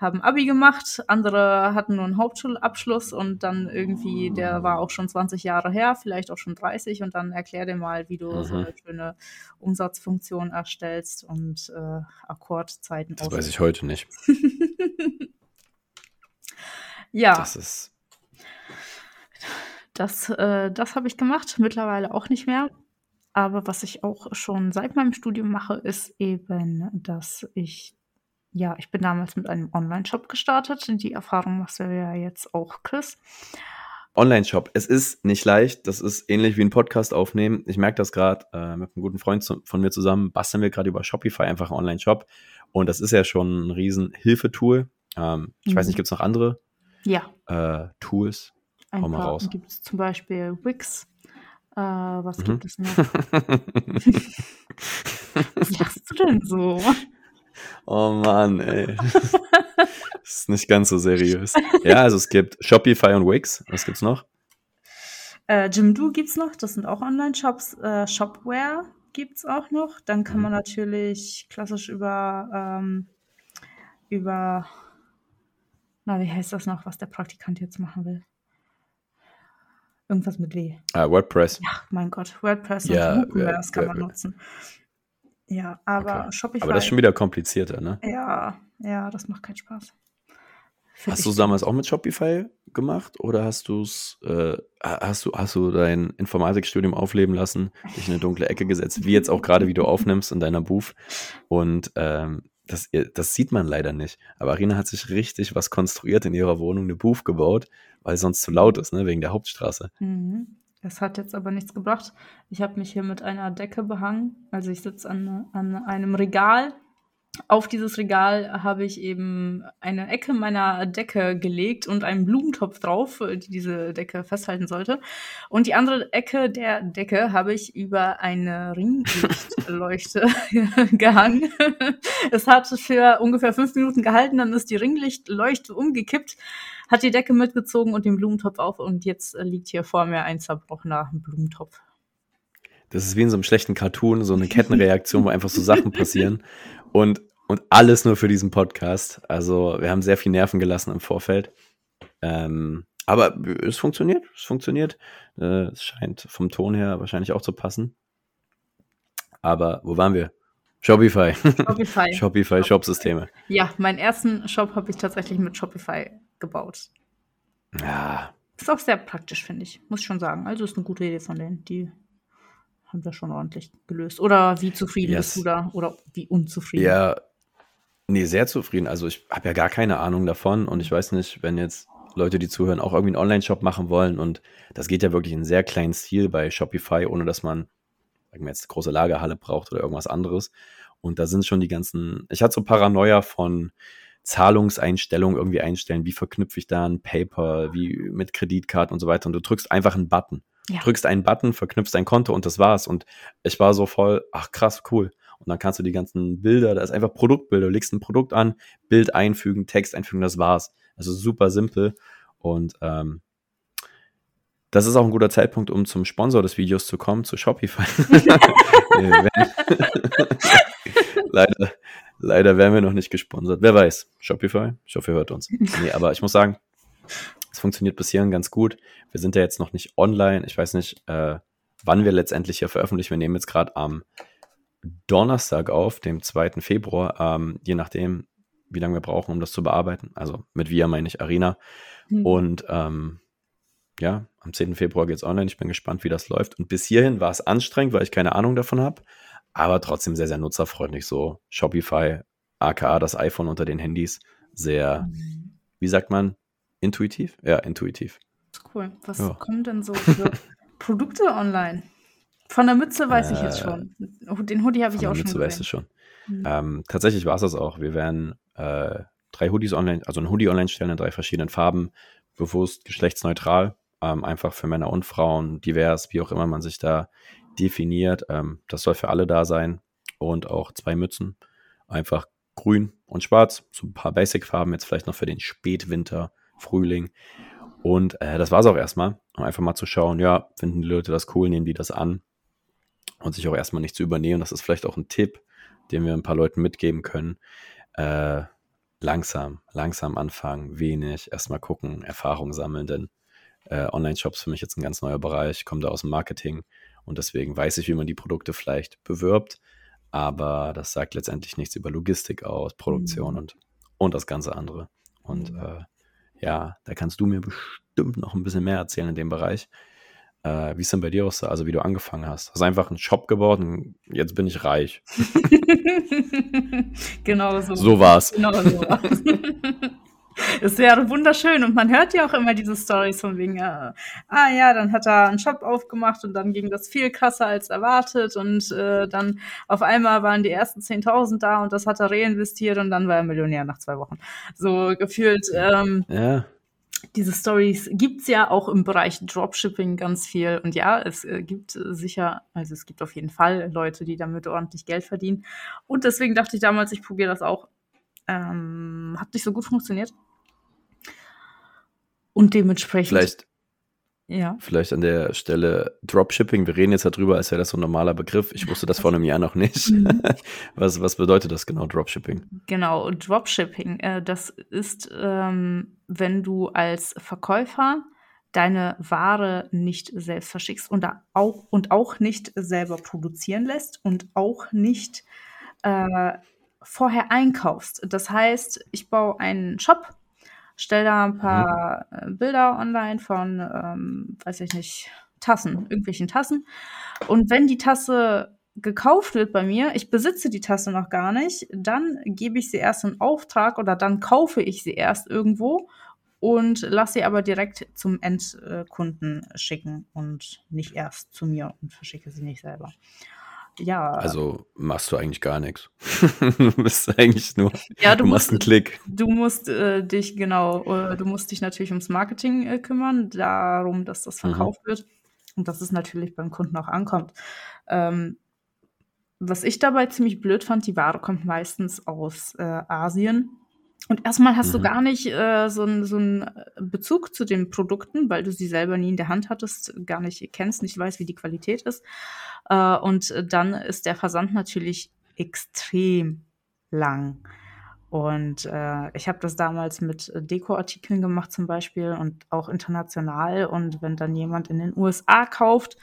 haben Abi gemacht, andere hatten nur einen Hauptschulabschluss und dann irgendwie, der war auch schon 20 Jahre her, vielleicht auch schon 30 und dann erklär dir mal, wie du Mhm. so eine schöne Umsatzfunktion erstellst und äh, Akkordzeiten Das weiß ich heute nicht. Ja, Das ist. das, äh, das habe ich gemacht, mittlerweile auch nicht mehr. Aber was ich auch schon seit meinem Studium mache, ist eben, dass ich, ja, ich bin damals mit einem Online-Shop gestartet. Die Erfahrung machst du ja jetzt auch, Chris. Online-Shop. Es ist nicht leicht. Das ist ähnlich wie ein Podcast aufnehmen. Ich merke das gerade äh, mit einem guten Freund zu, von mir zusammen. Basteln wir gerade über Shopify einfach einen Online-Shop. Und das ist ja schon ein riesen Hilfetool. Ähm, ich weiß Mhm. nicht, gibt es noch andere Ja, äh, Tools? ein Hau mal raus. gibt es zum Beispiel Wix. Äh, was Mhm. gibt es noch? Was lachst du denn so? oh Mann, ey. Das ist nicht ganz so seriös. Ja, also es gibt Shopify und Wix. Was gibt's noch? Äh, Jimdo gibt's noch, das sind auch Online-Shops. Äh, Shopware gibt's auch noch. Dann kann Mhm. man natürlich klassisch über ähm, über, na, wie heißt das noch, was der Praktikant jetzt machen will? Irgendwas mit W. Ah, WordPress. Ja, mein Gott, WordPress Ja, und WooCommerce ja, kann ja, man nutzen. Ja, aber Okay. Shopify. Aber das ist schon wieder komplizierter, ne? ja, ja, das macht keinen Spaß. Find Hast du es damals auch mit Shopify gemacht oder hast du es, äh, hast du, hast du dein Informatikstudium aufleben lassen, dich in eine dunkle Ecke gesetzt, wie jetzt auch gerade, wie du aufnimmst in deiner Booth und ähm, das, das sieht man leider nicht. Aber Arina hat sich richtig was konstruiert in ihrer Wohnung, eine Booth gebaut, weil sonst zu laut ist, ne, wegen der Hauptstraße. Mhm. Das hat jetzt aber nichts gebracht. Ich habe mich hier mit einer Decke behangen. Also ich sitze an, an einem Regal. Auf dieses Regal habe ich eben eine Ecke meiner Decke gelegt und einen Blumentopf drauf, äh, die diese Decke festhalten sollte. Und die andere Ecke der Decke habe ich über eine Ringlichtleuchte gehangen. Es hat für ungefähr fünf Minuten gehalten, dann ist die Ringlichtleuchte umgekippt, hat die Decke mitgezogen und den Blumentopf auf und jetzt äh, liegt hier vor mir ein zerbrochener Blumentopf. Das ist wie in so einem schlechten Cartoon, so eine Kettenreaktion, wo einfach so Sachen passieren. Und, und alles nur für diesen Podcast. Also wir haben sehr viel Nerven gelassen im Vorfeld. Ähm, aber es funktioniert, es funktioniert. Äh, es scheint vom Ton her wahrscheinlich auch zu passen. Aber wo waren wir? Shopify. Shopify. Shopify, Shopsysteme. Ja, meinen ersten Shop habe ich tatsächlich mit Shopify gebaut. Ja, Ist auch sehr praktisch, finde ich. Muss ich schon sagen. Also ist eine gute Idee von denen. Die haben das schon ordentlich gelöst. Oder wie zufrieden Yes. bist du da? Oder wie unzufrieden? Ja, nee, sehr zufrieden. Also ich habe ja gar keine Ahnung davon und ich weiß nicht, wenn jetzt Leute, die zuhören, auch irgendwie einen Online-Shop machen wollen und das geht ja wirklich in sehr kleinen Stil bei Shopify, ohne dass man, sagen wir jetzt, eine große Lagerhalle braucht oder irgendwas anderes. Und da sind schon die ganzen, ich hatte so Paranoia von Zahlungseinstellungen irgendwie einstellen, wie verknüpfe ich da ein Paper, wie mit Kreditkarten und so weiter und du drückst einfach einen Button. Ja. Drückst einen Button, verknüpfst dein Konto und das war's. Und ich war so voll, ach krass, cool. Und dann kannst du die ganzen Bilder, da ist einfach Produktbilder, du legst ein Produkt an, Bild einfügen, Text einfügen, das war's. Also super simpel. Und ähm, das ist auch ein guter Zeitpunkt, um zum Sponsor des Videos zu kommen, zu Shopify. Leider, leider werden wir noch nicht gesponsert. Wer weiß, Shopify, ich hoffe, ihr hört uns. Nee, aber ich muss sagen, es funktioniert bis hierhin ganz gut. Wir sind ja jetzt noch nicht online. Ich weiß nicht, äh, wann wir letztendlich hier veröffentlichen. Wir nehmen jetzt gerade am Donnerstag auf, dem 2. Februar, ähm, je nachdem, wie lange wir brauchen, um das zu bearbeiten. Also mit wir meine ich Arena. Hm. Und ähm, ja, am 10. Februar geht's online. Ich bin gespannt, wie das läuft. Und bis hierhin war es anstrengend, weil ich keine Ahnung davon habe, aber trotzdem sehr, sehr nutzerfreundlich. So Shopify, aka das iPhone unter den Handys, sehr, Mhm. wie sagt man, intuitiv? Ja, intuitiv. cool. Was Ja. kommen denn so für Produkte online? Von der Mütze weiß ich jetzt Äh, schon. Den Hoodie habe ich Von auch der schon Mütze weißt du schon. Mhm. Ähm, tatsächlich war es das auch. Wir werden äh, drei Hoodies online, also ein Hoodie online stellen in drei verschiedenen Farben, bewusst geschlechtsneutral, ähm, einfach für Männer und Frauen, divers, wie auch immer man sich da definiert. Ähm, das soll für alle da sein. Und auch zwei Mützen, einfach grün und schwarz, so ein paar Basic-Farben, jetzt vielleicht noch für den Spätwinter, Frühling. Und äh, das war es auch erstmal, um einfach mal zu schauen, ja, finden die Leute das cool, nehmen die das an und sich auch erstmal nicht zu übernehmen. Das ist vielleicht auch ein Tipp, den wir ein paar Leuten mitgeben können. Äh, langsam, langsam anfangen, wenig, erstmal gucken, Erfahrung sammeln, denn äh, Online-Shops für mich jetzt ein ganz neuer Bereich, komme da aus dem Marketing und deswegen weiß ich, wie man die Produkte vielleicht bewirbt, aber das sagt letztendlich nichts über Logistik aus, Produktion Mhm. und, und das ganze andere. Und Mhm. äh, ja, da kannst du mir bestimmt noch ein bisschen mehr erzählen in dem Bereich. Äh, wie ist denn bei dir aussah, also wie du angefangen hast? Hast einfach einen Shop gebaut und jetzt bin ich reich. genau so. So war's. Genau so. Es wäre wunderschön und man hört ja auch immer diese Stories von wegen, äh, ah ja, dann hat er einen Shop aufgemacht und dann ging das viel krasser als erwartet und äh, dann auf einmal waren die ersten 10.000 da und das hat er reinvestiert und dann war er Millionär nach zwei Wochen. So gefühlt, ähm, Ja, diese Stories gibt's ja auch im Bereich Dropshipping ganz viel. Und ja, es äh, gibt sicher, also es gibt auf jeden Fall Leute, die damit ordentlich Geld verdienen. Und deswegen dachte ich damals, ich probiere das auch. Ähm, hat nicht so gut funktioniert. Und dementsprechend. vielleicht, Ja. Vielleicht an der Stelle Dropshipping. Wir reden jetzt darüber, als wäre das so ein normaler Begriff. Ich wusste das vor einem Jahr noch nicht. Mhm. was, was bedeutet das genau, Dropshipping? Genau, Dropshipping. Äh, das ist, ähm, wenn du als Verkäufer deine Ware nicht selbst verschickst und auch, und auch nicht selber produzieren lässt und auch nicht äh, vorher einkaufst. Das heißt, ich baue einen Shop, stelle da ein paar mhm. Bilder online von, ähm, weiß ich nicht, Tassen, irgendwelchen Tassen. Und wenn die Tasse gekauft wird bei mir, ich besitze die Tasse noch gar nicht, dann gebe ich sie erst in Auftrag oder dann kaufe ich sie erst irgendwo und lasse sie aber direkt zum Endkunden schicken und nicht erst zu mir und verschicke sie nicht selber. Ja. Also machst du eigentlich gar nichts. du bist eigentlich nur, ja, du, du machst musst, einen Klick. Du musst äh, dich, genau, äh, du musst dich natürlich ums Marketing äh, kümmern, darum, dass das Mhm. verkauft wird und dass es natürlich beim Kunden auch ankommt. Ähm, was ich dabei ziemlich blöd fand, die Ware kommt meistens aus äh, Asien. Und erstmal hast du Mhm. gar nicht äh, so einen so einen Bezug zu den Produkten, weil du sie selber nie in der Hand hattest, gar nicht kennst, nicht weißt, wie die Qualität ist. Äh, und dann ist der Versand natürlich extrem lang. Und äh, ich habe das damals mit Dekoartikeln gemacht zum Beispiel und auch international. Und wenn dann jemand in den USA kauft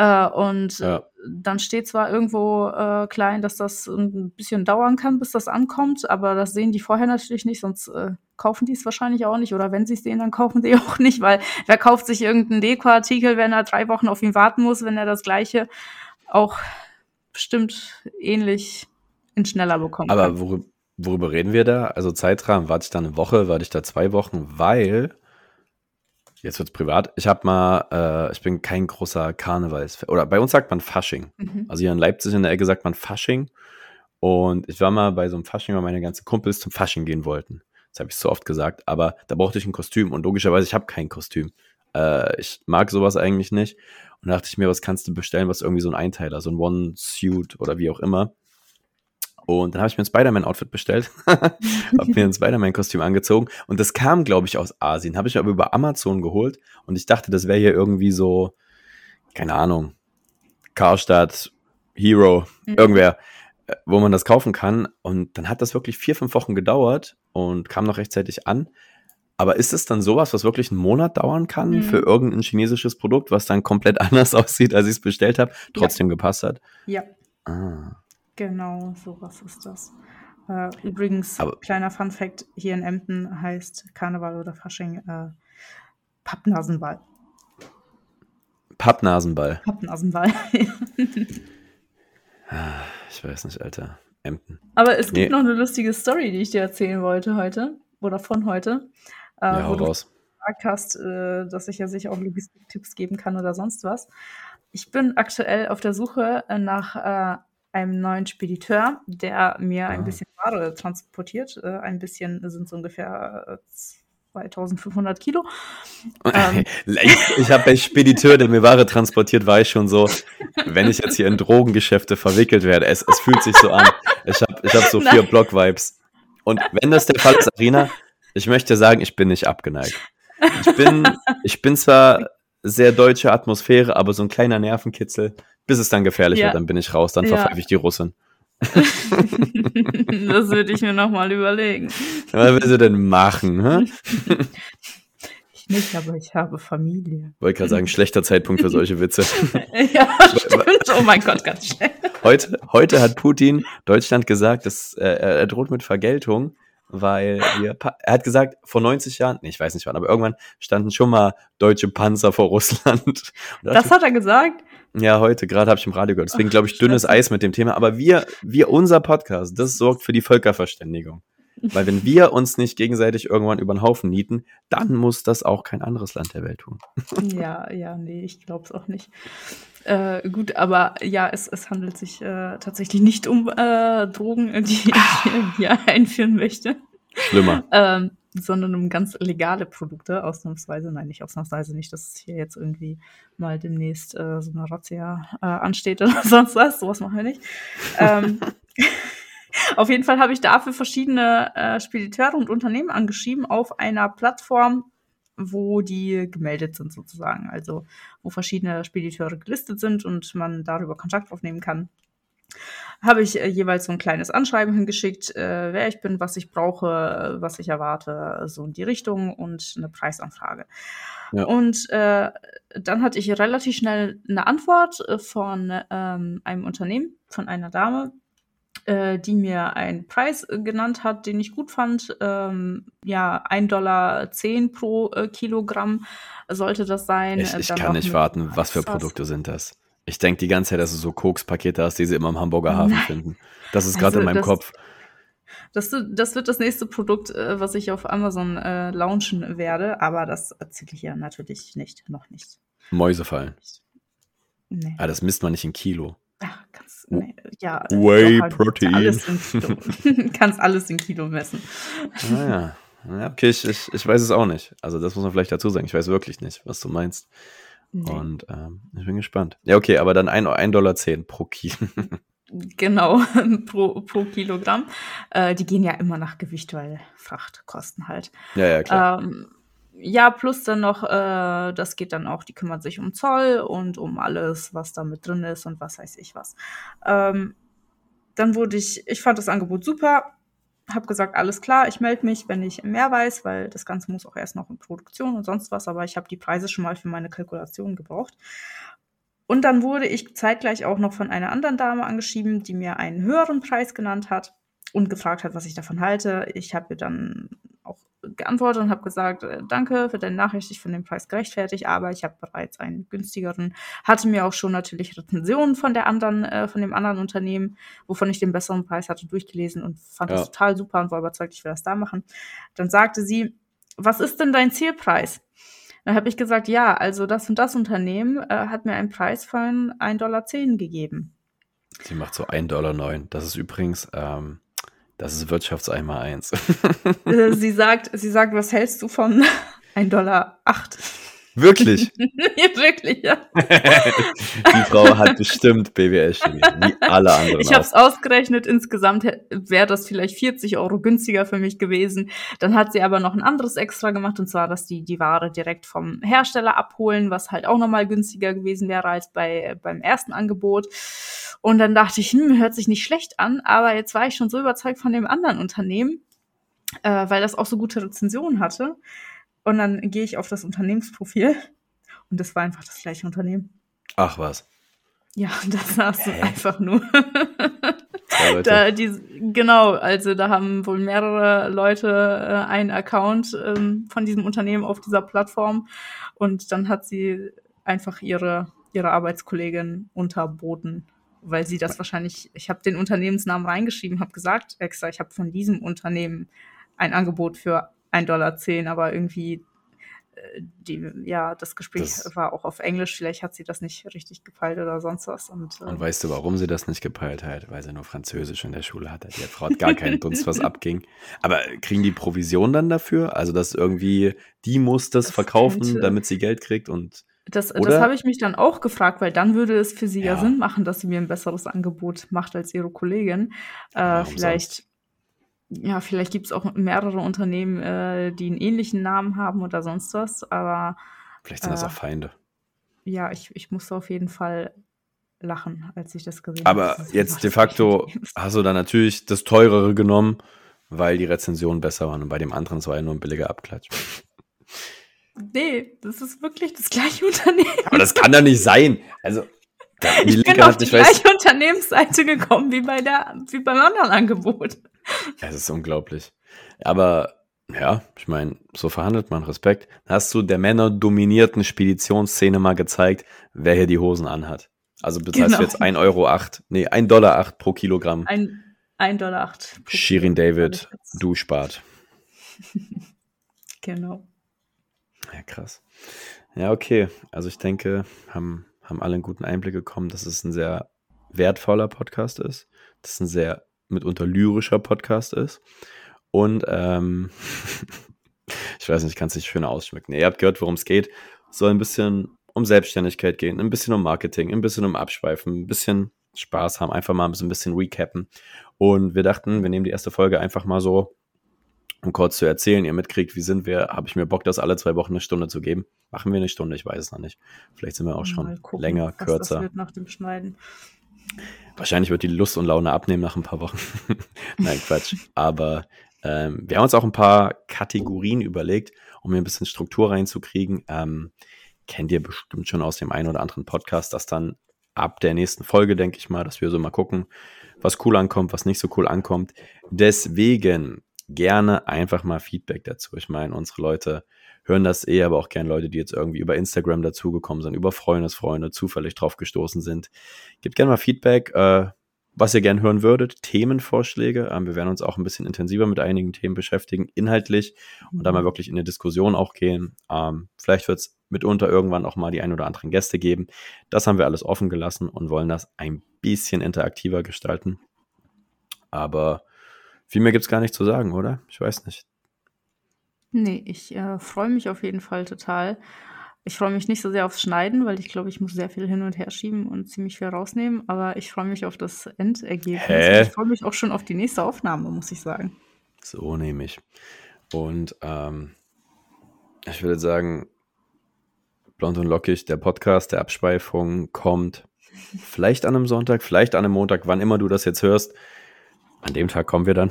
äh, und Ja. dann steht zwar irgendwo äh, klein, dass das ein bisschen dauern kann, bis das ankommt, aber das sehen die vorher natürlich nicht, sonst äh, kaufen die es wahrscheinlich auch nicht. Oder wenn sie es sehen, dann kaufen die auch nicht, weil wer kauft sich irgendeinen Dekoartikel, wenn er drei Wochen auf ihn warten muss, wenn er das gleiche auch bestimmt ähnlich in schneller bekommen Aber worüber, worüber reden wir da? Also Zeitrahmen, warte ich da eine Woche, warte ich da zwei Wochen, weil, jetzt wird's privat, ich habe mal, äh, ich bin kein großer Karnevals, oder bei uns sagt man Fasching. Mhm. Also hier in Leipzig in der Ecke sagt man Fasching. Und ich war mal bei so einem Fasching, weil meine ganzen Kumpels zum Fasching gehen wollten. Das habe ich so oft gesagt, aber da brauchte ich ein Kostüm und logischerweise, ich habe kein Kostüm. Äh, ich mag sowas eigentlich nicht. Und da dachte ich mir, was kannst du bestellen, was irgendwie so ein Einteiler, so ein One-Suit oder wie auch immer. Und dann habe ich mir ein Spider-Man-Outfit bestellt, habe mir ein Spider-Man-Kostüm angezogen und das kam, glaube ich, aus Asien. Habe ich aber über Amazon geholt und ich dachte, das wäre hier irgendwie so, keine Ahnung, Karstadt, Hero, Mhm. irgendwer, äh, wo man das kaufen kann. Und dann hat das wirklich vier, fünf Wochen gedauert und kam noch rechtzeitig an. Aber ist es dann sowas, was wirklich einen Monat dauern kann Mhm. für irgendein chinesisches Produkt, was dann komplett anders aussieht, als ich es bestellt habe, trotzdem gepasst hat? Ja, Ah. Genau, sowas ist das. Äh, übrigens, Aber- kleiner Fun-Fact: hier in Emden heißt Karneval oder Fasching äh, Pappnasenball. Pappnasenball. Pappnasenball. Ich weiß nicht, Alter. Emden. Aber es gibt Nee. noch eine lustige Story, die ich dir erzählen wollte heute oder von heute. Äh, Ja, hau raus. gesagt hast, äh, dass ich ja sicher auch Logistik-Tipps geben kann oder sonst was. Ich bin aktuell auf der Suche nach äh, einem neuen Spediteur, der mir Ah. ein bisschen Ware transportiert. Äh, ein bisschen sind so ungefähr äh, 2500 Kilo. Ähm. Ich, ich habe bei Spediteur, der mir Ware transportiert, war ich schon so, wenn ich jetzt hier in Drogengeschäfte verwickelt werde, es, es fühlt sich so an. Ich habe ich hab so vier. Block-Vibes. Und wenn das der Fall ist, Arena, ich möchte sagen, ich bin nicht abgeneigt. Ich bin, ich bin zwar sehr deutsche Atmosphäre, aber so ein kleiner Nervenkitzel, bis es dann gefährlich Ja. wird, dann bin ich raus, dann Ja. verpfeife ich die Russin. das würde ich mir nochmal überlegen. Was will sie denn machen? Hä? Ich nicht, aber ich habe Familie. Wollte gerade sagen, schlechter Zeitpunkt für solche Witze. ja, stimmt. Oh mein Gott, ganz schnell. Heute, heute hat Putin Deutschland gesagt, dass äh, er droht mit Vergeltung, weil wir, er hat gesagt, vor 90 Jahren, nee, ich weiß nicht wann, aber irgendwann standen schon mal deutsche Panzer vor Russland. Das hat er gesagt. Ja, heute, gerade habe ich im Radio gehört. Deswegen glaube ich, dünnes. Eis mit dem Thema. Aber wir, wir, unser Podcast, das sorgt für die Völkerverständigung. Weil wenn wir uns nicht gegenseitig irgendwann über den Haufen nieten, dann muss das auch kein anderes Land der Welt tun. Ja, ja, nee, ich glaube es auch nicht. Äh, gut, aber ja, es, es handelt sich äh, tatsächlich nicht um äh, Drogen, die ich hier einführen möchte, Schlimmer. ähm, sondern um ganz legale Produkte, ausnahmsweise. Nein, nicht ausnahmsweise nicht, dass hier jetzt irgendwie mal demnächst äh, so eine Razzia äh, ansteht oder sonst was. Sowas machen wir nicht. Ähm, auf jeden Fall habe ich dafür verschiedene äh, Spediteure und Unternehmen angeschrieben auf einer Plattform, wo die gemeldet sind sozusagen. Also wo verschiedene Spediteure gelistet sind und man darüber Kontakt aufnehmen kann. Habe ich äh, jeweils so ein kleines Anschreiben hingeschickt, äh, wer ich bin, was ich brauche, was ich erwarte, so in die Richtung und eine Preisanfrage. Ja. Und äh, dann hatte ich relativ schnell eine Antwort äh, von ähm, einem Unternehmen, von einer Dame, äh, die mir einen Preis äh, genannt hat, den ich gut fand. Ähm, ja, 1,10 Dollar pro äh, Kilogramm sollte das sein. Ich, ich kann nicht warten. Was für Produkte sind das? Ich denke die ganze Zeit, dass du so Koks-Pakete hast, die sie immer im Hamburger Hafen Nein. finden. Das ist gerade also, in meinem das, Kopf. Das, das wird das nächste Produkt, äh, was ich auf Amazon äh, launchen werde, aber das erzähle ich ja natürlich nicht, noch nicht. Mäusefallen. Nee. Ah, das misst man nicht in Kilo. Ach, ganz, nee, ja. Whey halt, Protein. Alles kannst alles in Kilo messen. Naja. Ah, ja, okay, ich, ich, ich weiß es auch nicht. Also das muss man vielleicht dazu sagen. Ich weiß wirklich nicht, was du meinst. Nee. Und ähm, ich bin gespannt. Ja, okay, aber dann 1,10 Dollar pro Kilo. genau, pro, pro Kilogramm. Äh, die gehen ja immer nach Gewicht, weil Frachtkosten halt. Ja, ja, klar. Ähm, ja, plus dann noch, äh, das geht dann auch, die kümmert sich um Zoll und um alles, was da mit drin ist und was weiß ich was. Ähm, dann wurde ich, ich fand das Angebot super, habe gesagt, alles klar, ich melde mich, wenn ich mehr weiß, weil das Ganze muss auch erst noch in Produktion und sonst was, aber ich habe die Preise schon mal für meine Kalkulation gebraucht. Und dann wurde ich zeitgleich auch noch von einer anderen Dame angeschrieben, die mir einen höheren Preis genannt hat und gefragt hat, was ich davon halte. Ich habe ihr dann geantwortet und habe gesagt, äh, danke für deine Nachricht, ich finde den Preis gerechtfertigt, aber ich habe bereits einen günstigeren, hatte mir auch schon natürlich Rezensionen von der anderen, äh, von dem anderen Unternehmen, wovon ich den besseren Preis hatte, durchgelesen und fand ja. das total super und war überzeugt, ich will das da machen. Dann sagte sie, was ist denn dein Zielpreis? Dann habe ich gesagt, ja, also das und das Unternehmen äh, hat mir einen Preis von 1,10 Dollar gegeben. Sie macht so 1,09 Dollar. Das ist übrigens ähm, das ist Wirtschaftseimer 1. Äh, sie sagt, sie sagt, was hältst du von 1,08 Dollar? Wirklich? wirklich, ja. die Frau hat bestimmt BWL studiert, wie alle anderen. Ich habe es ausgerechnet, insgesamt wäre das vielleicht 40 Euro günstiger für mich gewesen. Dann hat sie aber noch ein anderes extra gemacht, und zwar, dass die die Ware direkt vom Hersteller abholen, was halt auch nochmal günstiger gewesen wäre als bei, beim ersten Angebot. Und dann dachte ich, hm, hört sich nicht schlecht an, aber jetzt war ich schon so überzeugt von dem anderen Unternehmen, äh, weil das auch so gute Rezensionen hatte und dann gehe ich auf das Unternehmensprofil und das war einfach das gleiche Unternehmen. Ach was. Ja, das saß du einfach nur. da, die, genau, also da haben wohl mehrere Leute äh, einen Account ähm, von diesem Unternehmen auf dieser Plattform und dann hat sie einfach ihre, ihre Arbeitskollegin unterboten, weil sie das wahrscheinlich, ich habe den Unternehmensnamen reingeschrieben, habe gesagt extra, ich habe von diesem Unternehmen ein Angebot für 1,10 Dollar, aber irgendwie äh, die, ja, das Gespräch das, war auch auf Englisch, vielleicht hat sie das nicht richtig gepeilt oder sonst was. Und, äh, und weißt du, warum sie das nicht gepeilt hat? Weil sie nur Französisch in der Schule hatte. Die Frau hat gar keinen Dunst, was abging. Aber kriegen die Provision dann dafür? Also, dass irgendwie, die muss das, das verkaufen, könnte, damit sie Geld kriegt und. Das, das habe ich mich dann auch gefragt, weil dann würde es für sie ja, ja Sinn machen, dass sie mir ein besseres Angebot macht als ihre Kollegin. Äh, vielleicht. Sonst? Ja, vielleicht gibt es auch mehrere Unternehmen, äh, die einen ähnlichen Namen haben oder sonst was, aber. Vielleicht sind äh, das auch Feinde. Ja, ich, ich musste auf jeden Fall lachen, als ich das gesehen habe. Aber jetzt de facto hast du dann natürlich das teurere genommen, weil die Rezensionen besser waren und bei dem anderen war ja nur ein billiger Abklatsch. Nee, das ist wirklich das gleiche Unternehmen. Aber das kann doch nicht sein. Also, ich bin auf die gleiche Unternehmensseite gekommen wie bei der, wie beim anderen Angebot. Es ist unglaublich. Aber ja, ich meine, so verhandelt man Respekt. Hast du der männerdominierten Speditionsszene mal gezeigt, wer hier die Hosen anhat? Also bezahlst genau. du jetzt 1,08 Euro, nee, 1,08 Dollar pro Kilogramm. 1,08 Dollar. Shirin David, du spart. genau. Ja, krass. Ja, okay. Also ich denke, haben, haben alle einen guten Einblick bekommen, dass es ein sehr wertvoller Podcast ist. Das ist ein sehr mitunter lyrischer Podcast ist. Und ähm, ich weiß nicht, ich kann es nicht schöner ausschmücken. Ihr habt gehört, worum es geht. Es soll ein bisschen um Selbstständigkeit gehen, ein bisschen um Marketing, ein bisschen um Abschweifen, ein bisschen Spaß haben, einfach mal so ein bisschen recappen. Und wir dachten, wir nehmen die erste Folge einfach mal so um kurz zu erzählen, ihr mitkriegt, wie sind wir, habe ich mir Bock, das alle zwei Wochen eine Stunde zu geben. Machen wir eine Stunde, ich weiß es noch nicht. Vielleicht sind wir auch schon gucken, länger, kürzer. Das wird nach dem Schneiden. Wahrscheinlich wird die Lust und Laune abnehmen nach ein paar Wochen. Nein, Quatsch. Aber ähm, wir haben uns auch ein paar Kategorien überlegt, um hier ein bisschen Struktur reinzukriegen. Ähm, kennt ihr bestimmt schon aus dem einen oder anderen Podcast, dass dann ab der nächsten Folge, denke ich mal, dass wir so mal gucken, was cool ankommt, was nicht so cool ankommt. Deswegen gerne einfach mal Feedback dazu. Ich meine, unsere Leute hören das eh, aber auch gerne Leute, die jetzt irgendwie über Instagram dazugekommen sind, über Freundesfreunde zufällig drauf gestoßen sind. Gebt gerne mal Feedback, äh, was ihr gerne hören würdet, Themenvorschläge. Ähm, wir werden uns auch ein bisschen intensiver mit einigen Themen beschäftigen, inhaltlich und da mal mhm. wirklich in eine Diskussion auch gehen. Ähm, vielleicht wird es mitunter irgendwann auch mal die ein oder anderen Gäste geben. Das haben wir alles offen gelassen und wollen das ein bisschen interaktiver gestalten. Aber viel mehr gibt es gar nicht zu sagen, oder? Ich weiß nicht. Nee, ich äh, freue mich auf jeden Fall total. Ich freue mich nicht so sehr aufs Schneiden, weil ich glaube, ich muss sehr viel hin und her schieben und ziemlich viel rausnehmen. Aber ich freue mich auf das Endergebnis. Hä? Ich freue mich auch schon auf die nächste Aufnahme, muss ich sagen. So nehme ich. Und ähm, ich würde sagen, Blond und Lockig, der Podcast der Abschweifung kommt vielleicht an einem Sonntag, vielleicht an einem Montag, wann immer du das jetzt hörst. An dem Tag kommen wir dann.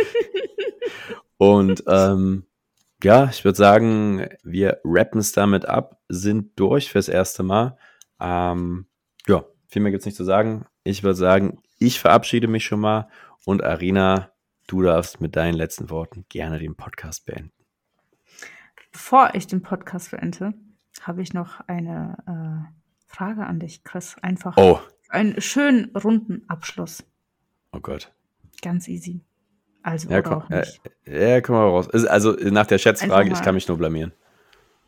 und ähm, ja, ich würde sagen, wir rappen es damit ab, sind durch fürs erste Mal. Ähm, ja, viel mehr gibt es nicht zu sagen. Ich würde sagen, ich verabschiede mich schon mal und Arina, du darfst mit deinen letzten Worten gerne den Podcast beenden. Bevor ich den Podcast beende, habe ich noch eine äh, Frage an dich, Chris. Einfach oh. einen schönen runden Abschluss. Oh Gott. Ganz easy. Also, ja, komm, ja, ja, komm mal raus. Also, nach der Schätzfrage, ich kann mich nur blamieren.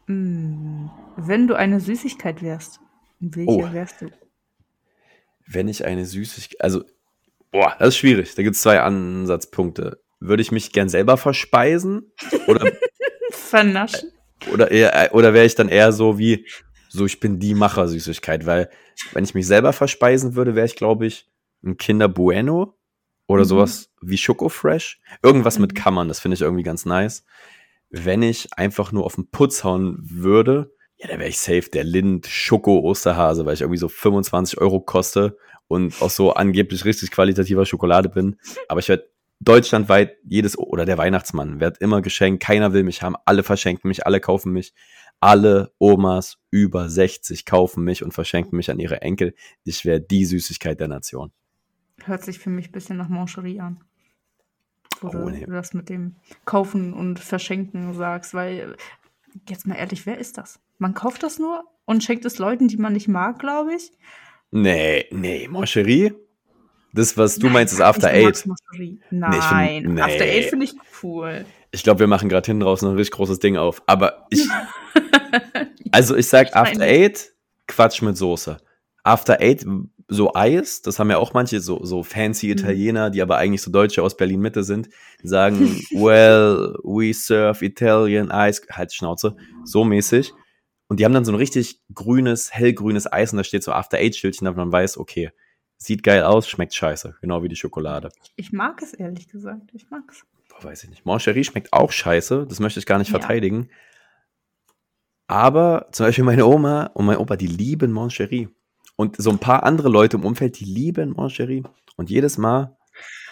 Mm, wenn du eine Süßigkeit wärst, welche oh. wärst du? Wenn ich eine Süßigkeit, also, boah, das ist schwierig. Da gibt es zwei Ansatzpunkte. Würde ich mich gern selber verspeisen? Oder vernaschen? Oder eher, oder wäre ich dann eher so wie, so ich bin die Macher-Süßigkeit, weil wenn ich mich selber verspeisen würde, wäre ich, glaube ich, ein Kinder Bueno oder mhm. sowas wie Schoko Fresh. Irgendwas mhm. mit Kammern, das finde ich irgendwie ganz nice. Wenn ich einfach nur auf den Putz hauen würde, ja, da wäre ich safe der Lind Schoko Osterhase, weil ich irgendwie so 25 Euro koste und auch so angeblich richtig qualitativer Schokolade bin. Aber ich werde deutschlandweit jedes, oder der Weihnachtsmann wird immer geschenkt, keiner will mich haben, alle verschenken mich, alle kaufen mich. Alle Omas über 60 kaufen mich und verschenken mich an ihre Enkel. Ich wäre die Süßigkeit der Nation. Hört sich für mich ein bisschen nach Mancherie an. Oder oh, nee. du das mit dem Kaufen und Verschenken sagst, weil, jetzt mal ehrlich, wer ist das? Man kauft das nur und schenkt es Leuten, die man nicht mag, glaube ich. Nee, nee, Mancherie? Das, was du Nein, meinst, ist After Eight. Nein, nee, nee. After Eight finde ich cool. Ich glaube, wir machen gerade hinten raus noch ein richtig großes Ding auf. Aber ich. also, ich sag After Eight, Quatsch mit Soße. After Eight, so Eis, das haben ja auch manche so, so fancy mhm. Italiener, die aber eigentlich so Deutsche aus Berlin-Mitte sind, sagen, well, we serve Italian Ice, halt Schnauze, so mäßig. Und die haben dann so ein richtig grünes, hellgrünes Eis und da steht so After Eight-Schildchen, damit man weiß, okay, Sieht geil aus, schmeckt scheiße. Genau wie die Schokolade. Ich mag es ehrlich gesagt. Ich mag es. Boah, weiß ich nicht. Moncherie schmeckt auch scheiße. Das möchte ich gar nicht ja. verteidigen. Aber zum Beispiel meine Oma und mein Opa, die lieben Moncherie. Und so ein paar andere Leute im Umfeld, die lieben Moncherie. Und jedes Mal,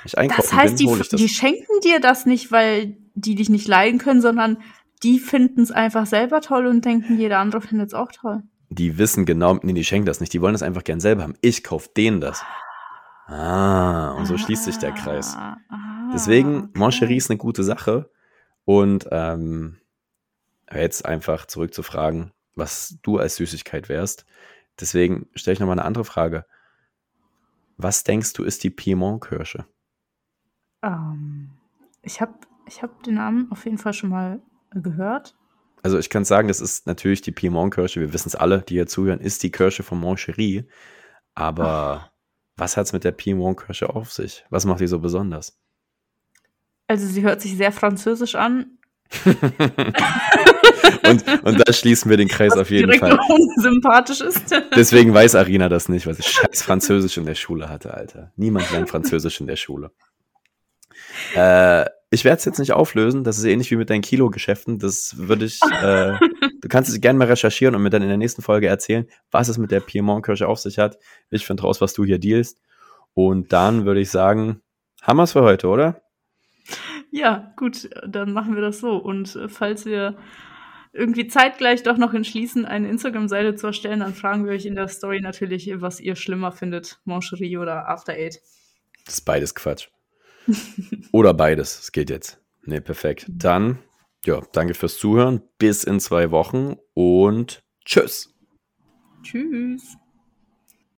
ich einkaufen das heißt, bin, hole ich das. Die schenken dir das nicht, weil die dich nicht leiden können, sondern die finden es einfach selber toll und denken, jeder andere findet es auch toll die wissen genau, nee, die schenken das nicht, die wollen das einfach gern selber haben. Ich kauf denen das. Ah, und so schließt sich der Kreis. Ah, Deswegen, Moncherie ist eine gute Sache. Und ähm, jetzt einfach zurück zu fragen, was du als Süßigkeit wärst. Deswegen stelle ich nochmal eine andere Frage. Was denkst du, ist die Piemont-Kirsche? Ähm, ich habe ich hab den Namen auf jeden Fall schon mal gehört. Also ich kann sagen, das ist natürlich die Piemont-Kirsche. Wir wissen es alle, die hier zuhören, ist die Kirsche von Moncherie. Aber Ach. was hat es mit der Piemont-Kirsche auf sich? Was macht die so besonders? Also sie hört sich sehr französisch an. und, und da schließen wir den Kreis was auf jeden Fall. sympathisch ist. Deswegen weiß Arina das nicht, weil sie scheiß Französisch in der Schule hatte, Alter. Niemand lernt Französisch in der Schule. Äh, ich werde es jetzt nicht auflösen. Das ist ähnlich wie mit deinen Kilo-Geschäften. Das würde ich, äh, du kannst es gerne mal recherchieren und mir dann in der nächsten Folge erzählen, was es mit der Piemont-Kirsche auf sich hat. Ich finde raus, was du hier dealst. Und dann würde ich sagen, haben wir es für heute, oder? Ja, gut, dann machen wir das so. Und äh, falls wir irgendwie zeitgleich doch noch entschließen, eine Instagram-Seite zu erstellen, dann fragen wir euch in der Story natürlich, was ihr schlimmer findet, Mancherie oder After Eight. Das ist beides Quatsch. oder beides, es geht jetzt. Nee, perfekt. Dann, ja, danke fürs Zuhören. Bis in zwei Wochen und tschüss. Tschüss.